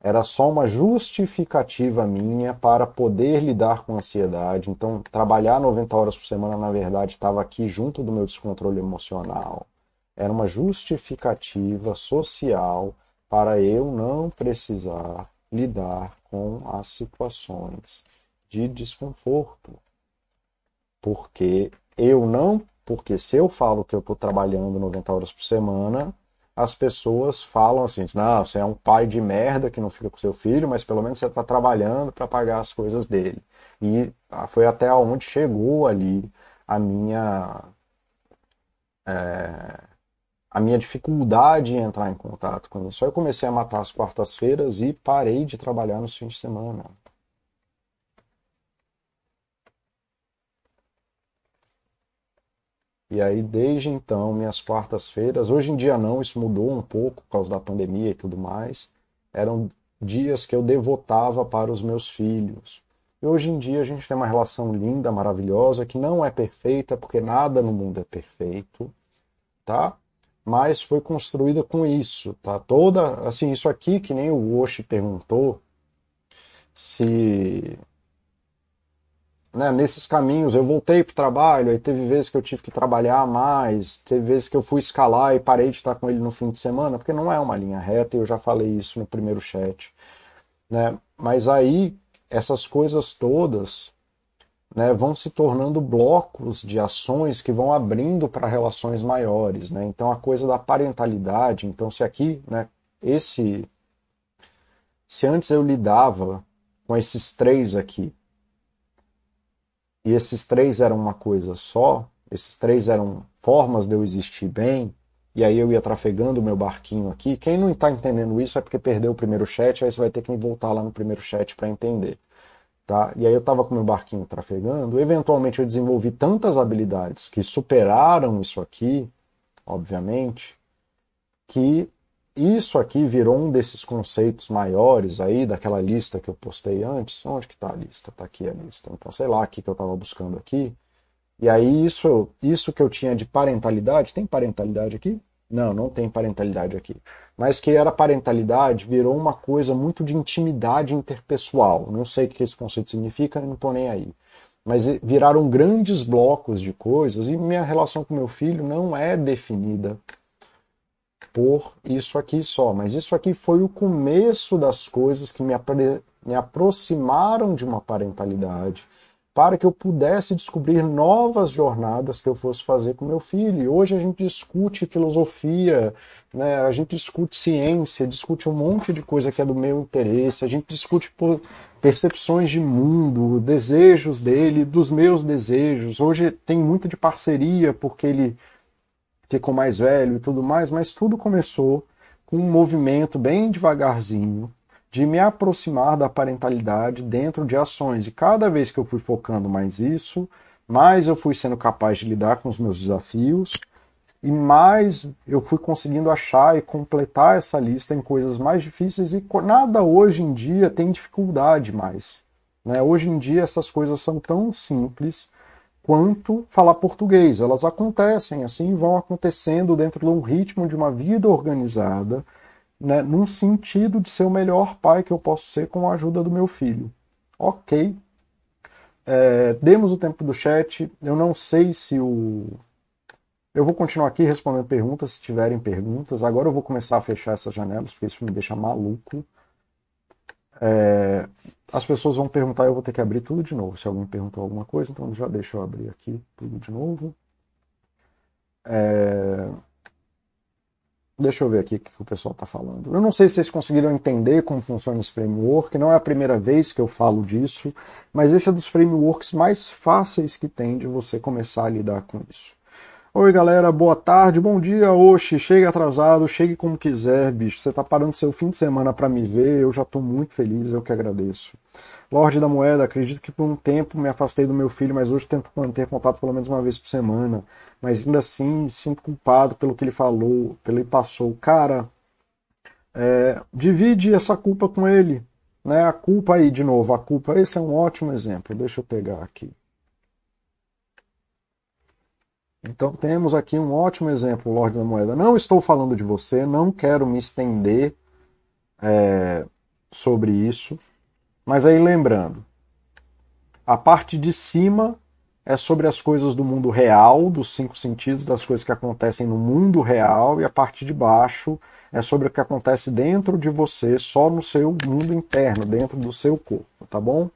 era só uma justificativa minha para poder lidar com ansiedade. Então, trabalhar 90 horas por semana, na verdade, estava aqui junto do meu descontrole emocional. Era uma justificativa social para eu não precisar lidar com as situações de desconforto. Porque Eu não, porque se eu falo que eu estou trabalhando 90 horas por semana, as pessoas falam assim: não, você é um pai de merda que não fica com seu filho, mas pelo menos você está trabalhando para pagar as coisas dele. E ah, foi até onde chegou ali a minha. É, a minha dificuldade em entrar em contato com isso. Aí eu comecei a matar as quartas-feiras e parei de trabalhar nos fins de semana. E aí, desde então, minhas quartas-feiras, hoje em dia não, isso mudou um pouco por causa da pandemia e tudo mais, eram dias que eu devotava para os meus filhos. E hoje em dia a gente tem uma relação linda, maravilhosa, que não é perfeita, porque nada no mundo é perfeito, tá? Mas foi construída com isso, tá? Toda, assim, isso aqui que nem o Oshi perguntou, se né, nesses caminhos. Eu voltei para o trabalho, aí teve vezes que eu tive que trabalhar mais, teve vezes que eu fui escalar e parei de estar com ele no fim de semana, porque não é uma linha reta, e eu já falei isso no primeiro chat. Né? Mas aí, essas coisas todas né, vão se tornando blocos de ações que vão abrindo para relações maiores. Né? Então, a coisa da parentalidade, então, se aqui, né, esse. Se antes eu lidava com esses três aqui, e esses três eram uma coisa só, esses três eram formas de eu existir bem, e aí eu ia trafegando o meu barquinho aqui. Quem não está entendendo isso é porque perdeu o primeiro chat, aí você vai ter que voltar lá no primeiro chat para entender. Tá? E aí eu estava com o meu barquinho trafegando, eventualmente eu desenvolvi tantas habilidades que superaram isso aqui, obviamente, que isso aqui virou um desses conceitos maiores aí daquela lista que eu postei antes. Onde que está a lista? Está aqui a lista. Então, sei lá, aqui que eu estava buscando aqui. E aí isso, isso que eu tinha de parentalidade, tem parentalidade aqui? Não, não tem parentalidade aqui. Mas que era parentalidade virou uma coisa muito de intimidade interpessoal. Não sei o que esse conceito significa, não estou nem aí. Mas viraram grandes blocos de coisas e minha relação com meu filho não é definida por isso aqui só. Mas isso aqui foi o começo das coisas que me, me aproximaram de uma parentalidade para que eu pudesse descobrir novas jornadas que eu fosse fazer com meu filho. E hoje a gente discute filosofia, né? a gente discute ciência, discute um monte de coisa que é do meu interesse, a gente discute percepções de mundo, desejos dele, dos meus desejos. Hoje tem muito de parceria, porque ele ficou mais velho e tudo mais, mas tudo começou com um movimento bem devagarzinho de me aproximar da parentalidade dentro de ações. E cada vez que eu fui focando mais isso, mais eu fui sendo capaz de lidar com os meus desafios e mais eu fui conseguindo achar e completar essa lista em coisas mais difíceis e nada hoje em dia tem dificuldade mais. Né? Hoje em dia essas coisas são tão simples quanto falar português. Elas acontecem assim, vão acontecendo dentro de um ritmo de uma vida organizada, né, num sentido de ser o melhor pai que eu posso ser com a ajuda do meu filho. Ok. É, demos o tempo do chat. Eu não sei se o. Eu vou continuar aqui respondendo perguntas se tiverem perguntas. Agora eu vou começar a fechar essas janelas, porque isso me deixa maluco. É, as pessoas vão perguntar, eu vou ter que abrir tudo de novo. Se alguém perguntou alguma coisa, então já deixa eu abrir aqui tudo de novo. É, deixa eu ver aqui o que o pessoal está falando. Eu não sei se vocês conseguiram entender como funciona esse framework, não é a primeira vez que eu falo disso, mas esse é dos frameworks mais fáceis que tem de você começar a lidar com isso. Oi galera, boa tarde, bom dia, oxe, chegue atrasado, chegue como quiser, bicho. Você tá parando seu fim de semana para me ver, eu já tô muito feliz, eu que agradeço. Lorde da Moeda, acredito que por um tempo me afastei do meu filho, mas hoje tento manter contato pelo menos uma vez por semana. Mas ainda assim, sinto culpado pelo que ele falou, pelo que ele passou. Cara, é, divide essa culpa com ele. Né? A culpa aí, de novo, a culpa, esse é um ótimo exemplo. Deixa eu pegar aqui. Então temos aqui um ótimo exemplo, Lorde da Moeda. Não estou falando de você, não quero me estender é, sobre isso, mas aí lembrando, a parte de cima é sobre as coisas do mundo real, dos cinco sentidos, das coisas que acontecem no mundo real, e a parte de baixo é sobre o que acontece dentro de você, só no seu mundo interno, dentro do seu corpo, tá bom?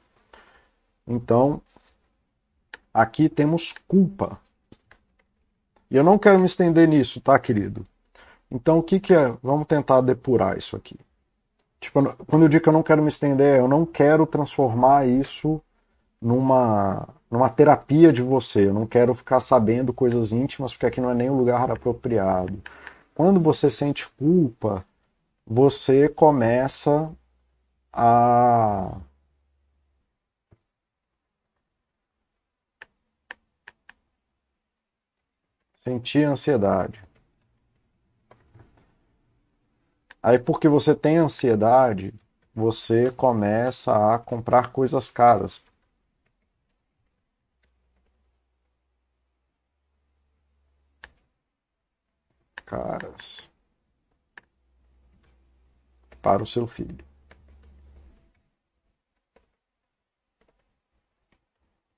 Então, aqui temos culpa. E eu não quero me estender nisso, tá, querido? Então, o que, que é? Vamos tentar depurar isso aqui. Tipo, quando eu digo que eu não quero me estender, eu não quero transformar isso numa, numa terapia de você. Eu não quero ficar sabendo coisas íntimas, porque aqui não é nem o lugar apropriado. Quando você sente culpa, você começa a sentir ansiedade. Aí, porque você tem ansiedade, você começa a comprar coisas caras. Caras. Para o seu filho.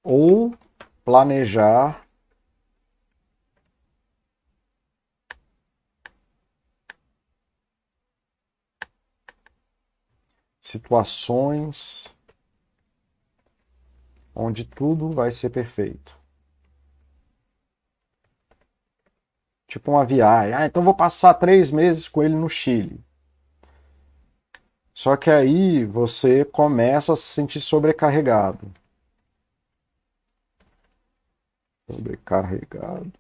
Ou planejar situações onde tudo vai ser perfeito. Tipo uma viagem. Ah, então vou passar três meses com ele no Chile. Só que aí você começa a se sentir sobrecarregado. Sobrecarregado.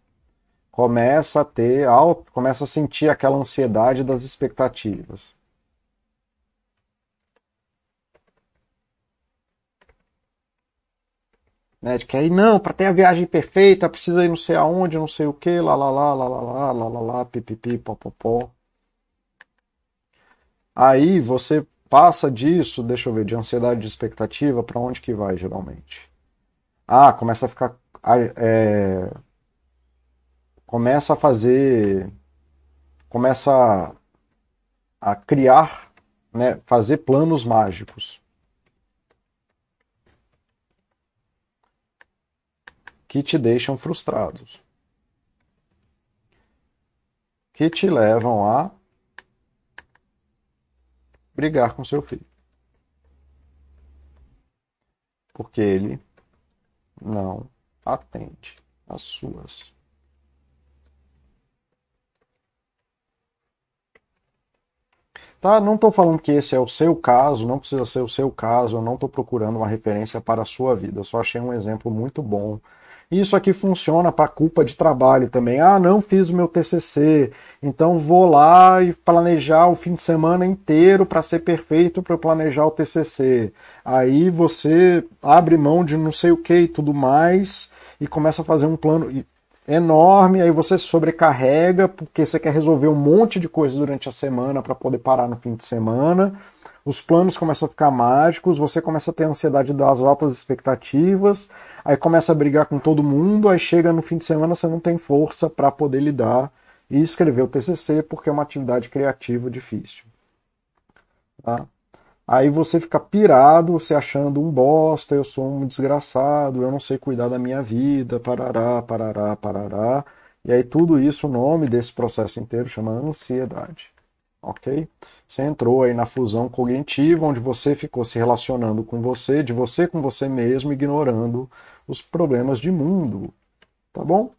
Começa a ter, começa a sentir aquela ansiedade das expectativas. Né, de que aí não, para ter a viagem perfeita precisa ir não sei aonde, não sei o que, lá lá lá lá lá lá lá lá lá pipipi popopó. Aí você passa disso, deixa eu ver, de ansiedade de expectativa para onde que vai geralmente? Ah, começa a ficar é, começa a fazer começa a, a criar, né, fazer planos mágicos. Que te deixam frustrados, que te levam a brigar com seu filho. Porque ele não atende às suas Tá? Não estou falando que esse é o seu caso, não precisa ser o seu caso, eu não estou procurando uma referência para a sua vida. Eu só achei um exemplo muito bom isso aqui funciona para culpa de trabalho também. Ah, não fiz o meu TCC, então vou lá e planejar o fim de semana inteiro para ser perfeito para planejar o TCC. Aí você abre mão de não sei o que e tudo mais e começa a fazer um plano enorme, aí você sobrecarrega porque você quer resolver um monte de coisas durante a semana para poder parar no fim de semana os planos começam a ficar mágicos, você começa a ter ansiedade das altas expectativas, aí começa a brigar com todo mundo, aí chega no fim de semana você não tem força para poder lidar e escrever o TCC porque é uma atividade criativa difícil. Tá? Aí você fica pirado, você achando um bosta, eu sou um desgraçado, eu não sei cuidar da minha vida, parará, parará, parará. E aí tudo isso, o nome desse processo inteiro chama ansiedade ok? Você entrou aí na fusão cognitiva, onde você ficou se relacionando com você, de você com você mesmo, ignorando os problemas de mundo, tá bom?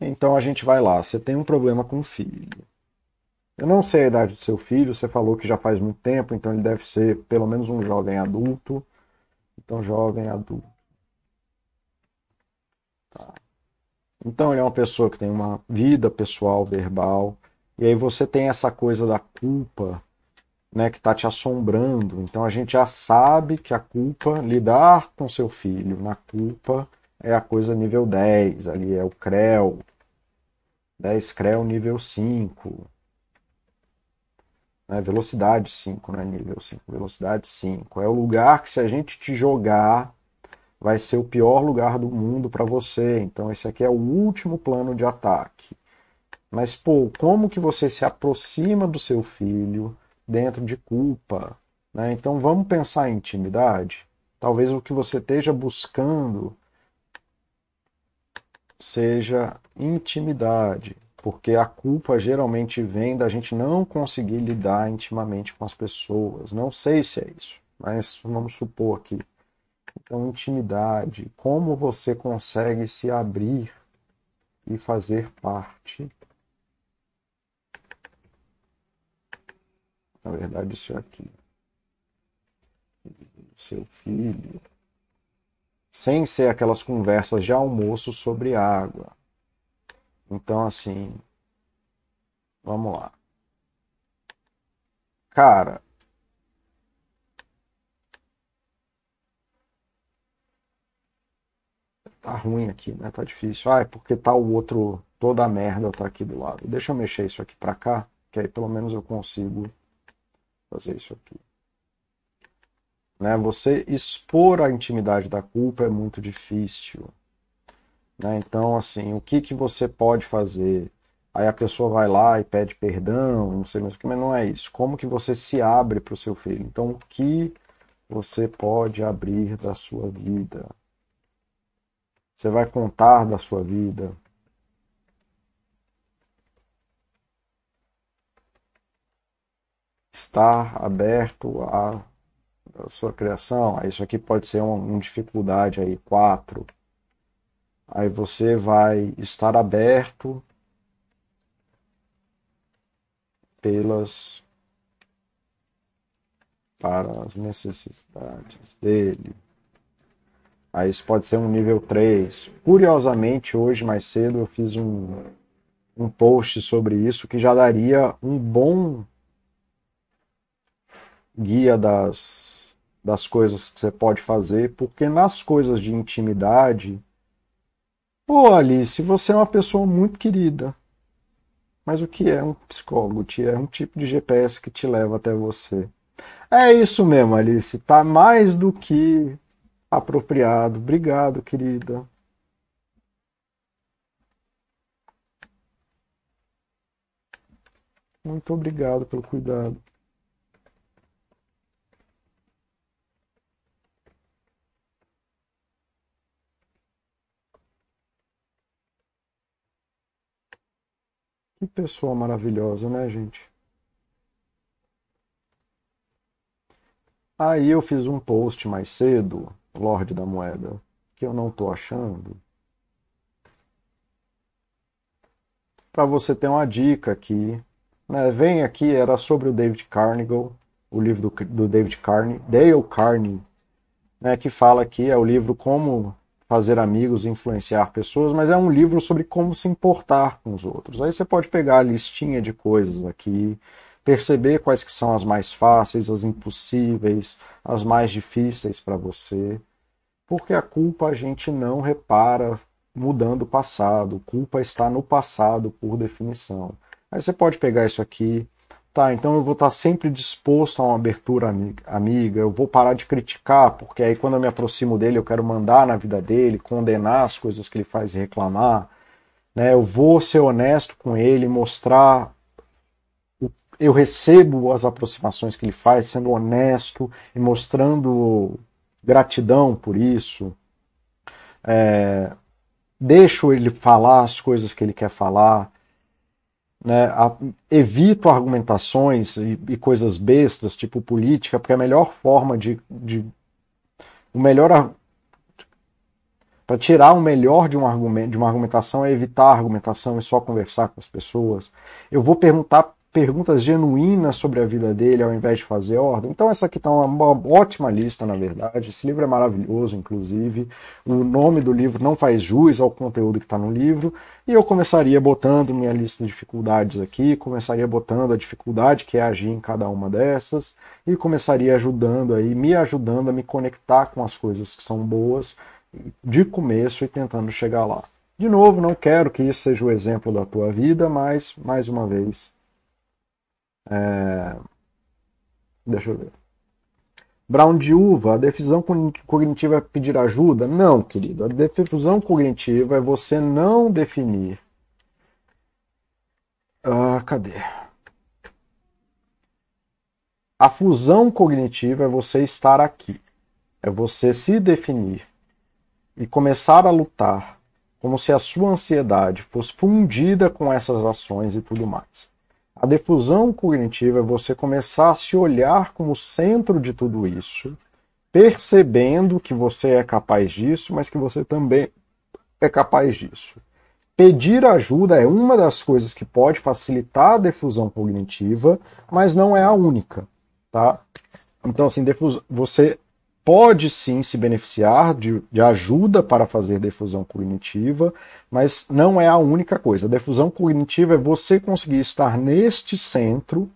Então a gente vai lá. Você tem um problema com o filho. Eu não sei a idade do seu filho, você falou que já faz muito tempo, então ele deve ser pelo menos um jovem adulto. Então, jovem adulto. Tá. Então, ele é uma pessoa que tem uma vida pessoal, verbal, e aí você tem essa coisa da culpa, né, que está te assombrando. Então a gente já sabe que a culpa, lidar com seu filho na culpa, é a coisa nível 10, ali é o CREL. 10 CREL nível 5. Né, velocidade 5, não é nível 5, velocidade 5. É o lugar que se a gente te jogar, vai ser o pior lugar do mundo para você. Então esse aqui é o último plano de ataque. Mas, pô, como que você se aproxima do seu filho dentro de culpa? Né? Então, vamos pensar em intimidade? Talvez o que você esteja buscando seja intimidade, porque a culpa geralmente vem da gente não conseguir lidar intimamente com as pessoas. Não sei se é isso, mas vamos supor aqui. Então, intimidade, como você consegue se abrir e fazer parte. Na verdade, isso é aqui. Seu filho. Sem ser aquelas conversas de almoço sobre água. Então, assim. Vamos lá. Cara, tá ruim aqui, né? Tá difícil. Ah, é porque tá o outro, toda a merda tá aqui do lado. Deixa eu mexer isso aqui para cá, que aí pelo menos eu consigo fazer isso aqui. Né? Você expor a intimidade da culpa é muito difícil. Né? Então, assim, o que, que você pode fazer? Aí a pessoa vai lá e pede perdão, não sei mais o que, mas não é isso. Como que você se abre para o seu filho? Então, o que você pode abrir da sua vida? Você vai contar da sua vida. Estar aberto à, à sua criação. Isso aqui pode ser uma, uma dificuldade aí, quatro. Aí você vai estar aberto pelas para as necessidades dele. Aí isso pode ser um nível 3. Curiosamente, hoje mais cedo eu fiz um, um post sobre isso que já daria um bom guia das, das coisas que você pode fazer, porque nas coisas de intimidade, pô, Alice, você é uma pessoa muito querida. Mas o que é um psicólogo? É um tipo de GPS que te leva até você. É isso mesmo, Alice. Tá mais do que apropriado. Obrigado, querida. Muito obrigado pelo cuidado. Que pessoa maravilhosa, né, gente? Aí eu fiz um post mais cedo Lorde da Moeda, que eu não estou achando. Para você ter uma dica aqui, né, vem aqui, era sobre o David Carnegie, o livro do, do David Carney, Dale Carney, né, que fala aqui, é o livro Como Fazer Amigos Influenciar Pessoas, mas é um livro sobre como se importar com os outros. Aí você pode pegar a listinha de coisas aqui, perceber quais que são as mais fáceis, as impossíveis, as mais difíceis para você, porque a culpa a gente não repara mudando o passado. Culpa está no passado por definição. Aí você pode pegar isso aqui, tá? Então eu vou estar sempre disposto a uma abertura amiga, eu vou parar de criticar, porque aí quando eu me aproximo dele eu quero mandar na vida dele, condenar as coisas que ele faz e reclamar. Né? Eu vou ser honesto com ele, mostrar eu recebo as aproximações que ele faz, sendo honesto e mostrando gratidão por isso. É, deixo ele falar as coisas que ele quer falar. Né, a, evito argumentações e, e, coisas bestas, tipo política, porque a melhor forma de. de o melhor. Para tirar o melhor de, um argumento, de uma argumentação é evitar a argumentação e só conversar com as pessoas. Eu vou perguntar perguntas genuínas sobre a vida dele ao invés de fazer ordem. Então essa aqui está uma, ótima lista, na verdade. Esse livro é maravilhoso, inclusive. O nome do livro não faz jus ao conteúdo que está no livro. E eu começaria botando minha lista de dificuldades aqui, começaria botando a dificuldade que é agir em cada uma dessas e começaria ajudando aí, me ajudando a me conectar com as coisas que são boas de começo e tentando chegar lá. De novo, não quero que isso seja o exemplo da tua vida, mas mais uma vez é... Deixa eu ver. Brown de uva, a defusão cognitiva é pedir ajuda? Não, querido. A defusão cognitiva é você não definir. Ah, cadê? A fusão cognitiva é você estar aqui. É você se definir e começar a lutar como se a sua ansiedade fosse fundida com essas ações e tudo mais. A defusão cognitiva é você começar a se olhar como centro de tudo isso, percebendo que você é capaz disso, mas que você também é capaz disso. Pedir ajuda é uma das coisas que pode facilitar a defusão cognitiva, mas não é a única, tá? Então, assim, você pode sim se beneficiar de, de, ajuda para fazer defusão cognitiva, mas não é a única coisa. A defusão cognitiva é você conseguir estar neste centro,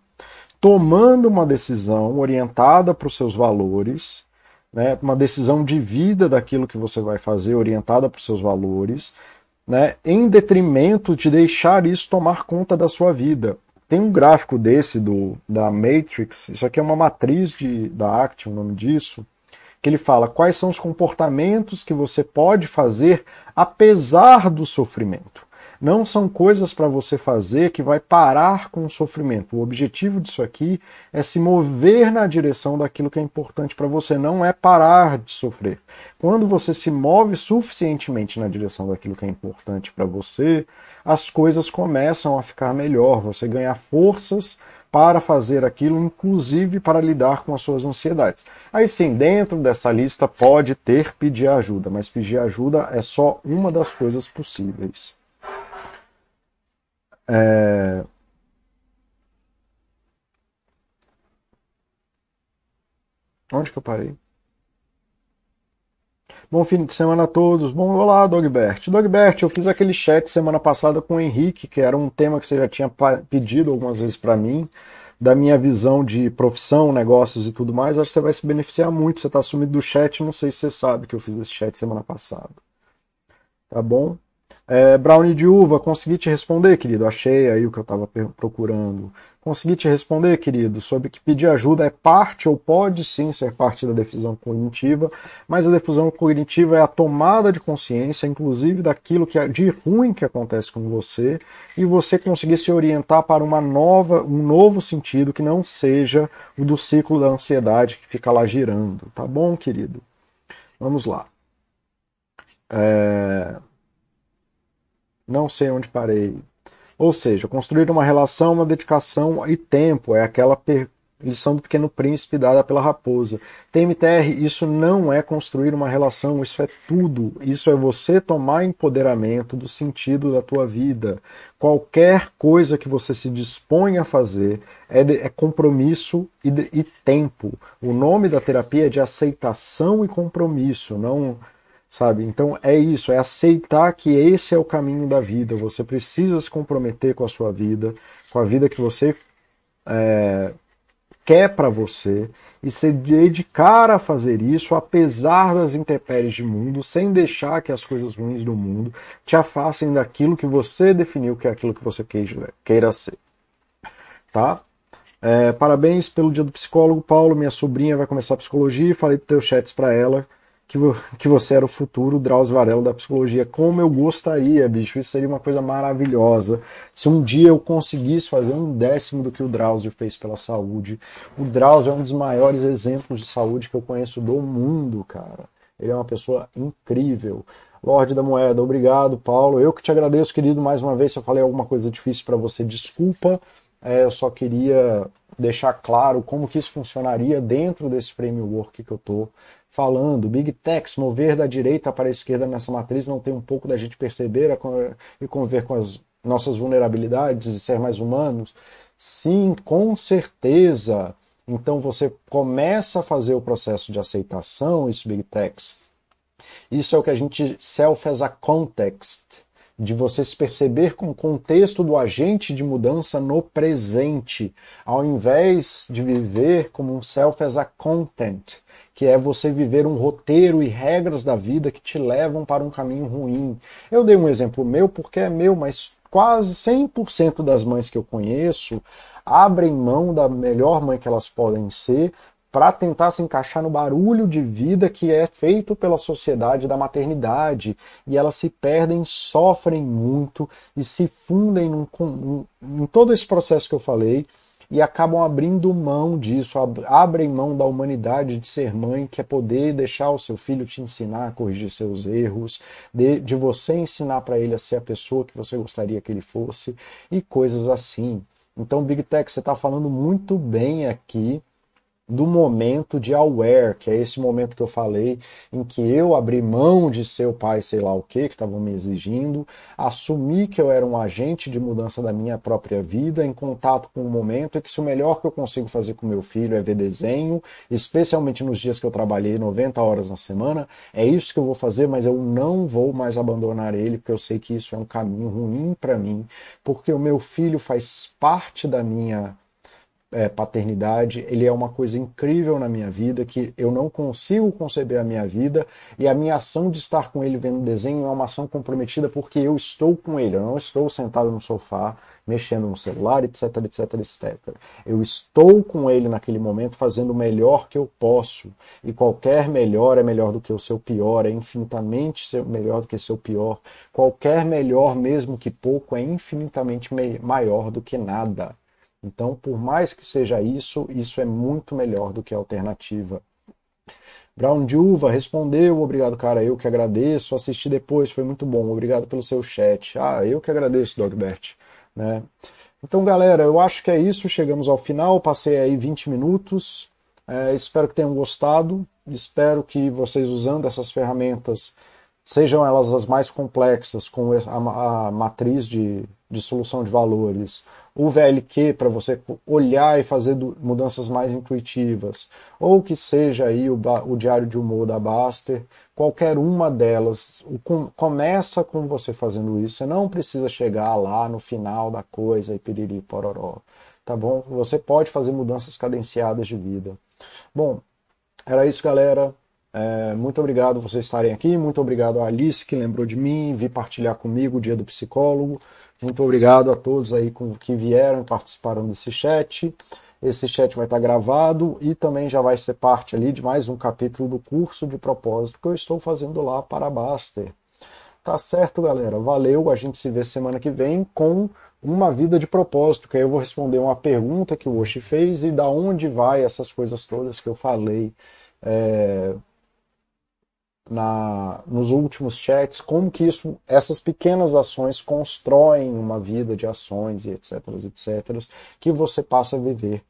tomando uma decisão orientada para os seus valores, né, uma decisão de vida daquilo que você vai fazer, orientada para os seus valores, né, em detrimento de deixar isso tomar conta da sua vida. Tem um gráfico desse do, da Matrix, isso aqui é uma matriz de, da ACT, o nome disso, que ele fala quais são os comportamentos que você pode fazer apesar do sofrimento não são coisas para você fazer que vai parar com o sofrimento. O objetivo disso aqui é se mover na direção daquilo que é importante para você, não é parar de sofrer. Quando você se move suficientemente na direção daquilo que é importante para você, as coisas começam a ficar melhor, você ganha forças para fazer aquilo, inclusive para lidar com as suas ansiedades. Aí sim, dentro dessa lista pode ter pedir ajuda, mas pedir ajuda é só uma das coisas possíveis. É... Onde que eu parei? Bom fim de semana a todos. Bom, olá, Dogbert. Dogbert, eu fiz aquele chat semana passada com o Henrique, que era um tema que você já tinha pedido algumas vezes para mim, da minha visão de profissão, negócios e tudo mais. Acho que você vai se beneficiar muito. Você está sumido do chat, não sei se você sabe que eu fiz esse chat semana passada. Tá bom? É, brownie de uva, consegui te responder, querido. Achei aí o que eu estava procurando. Consegui te responder, querido, sobre que pedir ajuda é parte ou pode sim ser parte da defusão cognitiva, mas a defusão cognitiva é a tomada de consciência, inclusive daquilo que é de ruim que acontece com você, e você conseguir se orientar para uma nova, um novo sentido que não seja o do ciclo da ansiedade que fica lá girando. Tá bom, querido? Vamos lá. É... Não sei onde parei. Ou seja, construir uma relação, uma dedicação e tempo. É aquela lição do Pequeno Príncipe dada pela raposa. TMTR, isso não é construir uma relação, isso é tudo. Isso é você tomar empoderamento do sentido da tua vida. Qualquer coisa que você se dispõe a fazer é, de, é compromisso e, de, e tempo. O nome da terapia é de aceitação e compromisso, não sabe? Então é isso, é aceitar que esse é o caminho da vida. Você precisa se comprometer com a sua vida, com a vida que você é, quer para você e se dedicar a fazer isso apesar das intempéries do mundo, sem deixar que as coisas ruins do mundo te afastem daquilo que você definiu que é aquilo que você queira ser. Tá? É, parabéns pelo dia do psicólogo, Paulo. Minha sobrinha vai começar a psicologia. Falei dos teus chats para ela que, que você era o futuro Drauzio Varela da psicologia. Como eu gostaria, bicho, isso seria uma coisa maravilhosa. Se um dia eu conseguisse fazer um décimo do que o Drauzio fez pela saúde. O Drauzio é um dos maiores exemplos de saúde que eu conheço do mundo, cara. Ele é uma pessoa incrível. Lorde da Moeda, obrigado, Paulo. Eu que te agradeço, querido, mais uma vez. Se eu falei alguma coisa difícil para você, desculpa. É, eu só queria deixar claro como que isso funcionaria dentro desse framework que eu estou falando. Big Techs, mover da direita para a esquerda nessa matriz não tem um pouco da gente perceber e conviver com as nossas vulnerabilidades e ser mais humanos? Sim, com certeza. Então você começa a fazer o processo de aceitação, isso Big Techs. Isso é o que a gente self as a context, de você se perceber com o contexto do agente de mudança no presente, ao invés de viver como um self as a content, que é você viver um roteiro e regras da vida que te levam para um caminho ruim. Eu dei um exemplo meu porque é meu, mas quase 100% das mães que eu conheço abrem mão da melhor mãe que elas podem ser para tentar se encaixar no barulho de vida que é feito pela sociedade da maternidade. E elas se perdem, sofrem muito e se fundem num, em todo esse processo que eu falei e acabam abrindo mão disso, abrem mão da humanidade de ser mãe, que é poder deixar o seu filho te ensinar a corrigir seus erros, de, de você ensinar para ele a ser a pessoa que você gostaria que ele fosse e coisas assim. Então, Big Tech, você está falando muito bem aqui do momento de aware, que é esse momento que eu falei, em que eu abri mão de ser o pai, sei lá o que, que estavam me exigindo, assumi que eu era um agente de mudança da minha própria vida, em contato com o momento, e que se o melhor que eu consigo fazer com meu filho é ver desenho, especialmente nos dias que eu trabalhei 90 horas na semana, é isso que eu vou fazer, mas eu não vou mais abandonar ele, porque eu sei que isso é um caminho ruim para mim, porque o meu filho faz parte da minha é, paternidade, ele é uma coisa incrível na minha vida, que eu não consigo conceber a minha vida, e a minha ação de estar com ele vendo desenho é uma ação comprometida porque eu estou com ele, eu não estou sentado no sofá, mexendo no celular, etc, etc, etc. Eu estou com ele naquele momento fazendo o melhor que eu posso, e qualquer melhor é melhor do que o seu pior, é infinitamente melhor do que seu pior. Qualquer melhor, mesmo que pouco, é infinitamente maior do que nada. Então, por mais que seja isso, isso é muito melhor do que a alternativa. Brown de Uva respondeu, obrigado, cara, eu que agradeço, assisti depois, foi muito bom, obrigado pelo seu chat. Ah, eu que agradeço, Dogbert. Né? Então, galera, eu acho que é isso, chegamos ao final, passei aí 20 minutos, é, espero que tenham gostado, espero que vocês usando essas ferramentas, sejam elas as mais complexas, com a, a matriz de, de solução de valores, o VLQ para você olhar e fazer mudanças mais intuitivas, ou que seja aí o, o diário de humor da Baster, qualquer uma delas, com, começa com você fazendo isso, você não precisa chegar lá no final da coisa e piriri pororó, tá bom? Você pode fazer mudanças cadenciadas de vida. Bom, era isso galera, é, muito obrigado vocês estarem aqui, muito obrigado a Alice que lembrou de mim, vir partilhar comigo o dia do psicólogo, muito obrigado a todos aí que vieram e participaram desse chat. Esse chat vai estar gravado e também já vai ser parte ali de mais um capítulo do curso de propósito que eu estou fazendo lá para a Baster. Tá certo, galera? Valeu, a gente se vê semana que vem com uma vida de propósito, que aí eu vou responder uma pergunta que o Oshi fez e da onde vai essas coisas todas que eu falei. É, na, nos últimos chats, como que isso, essas pequenas ações constroem uma vida de ações e etc, etc, que você passa a viver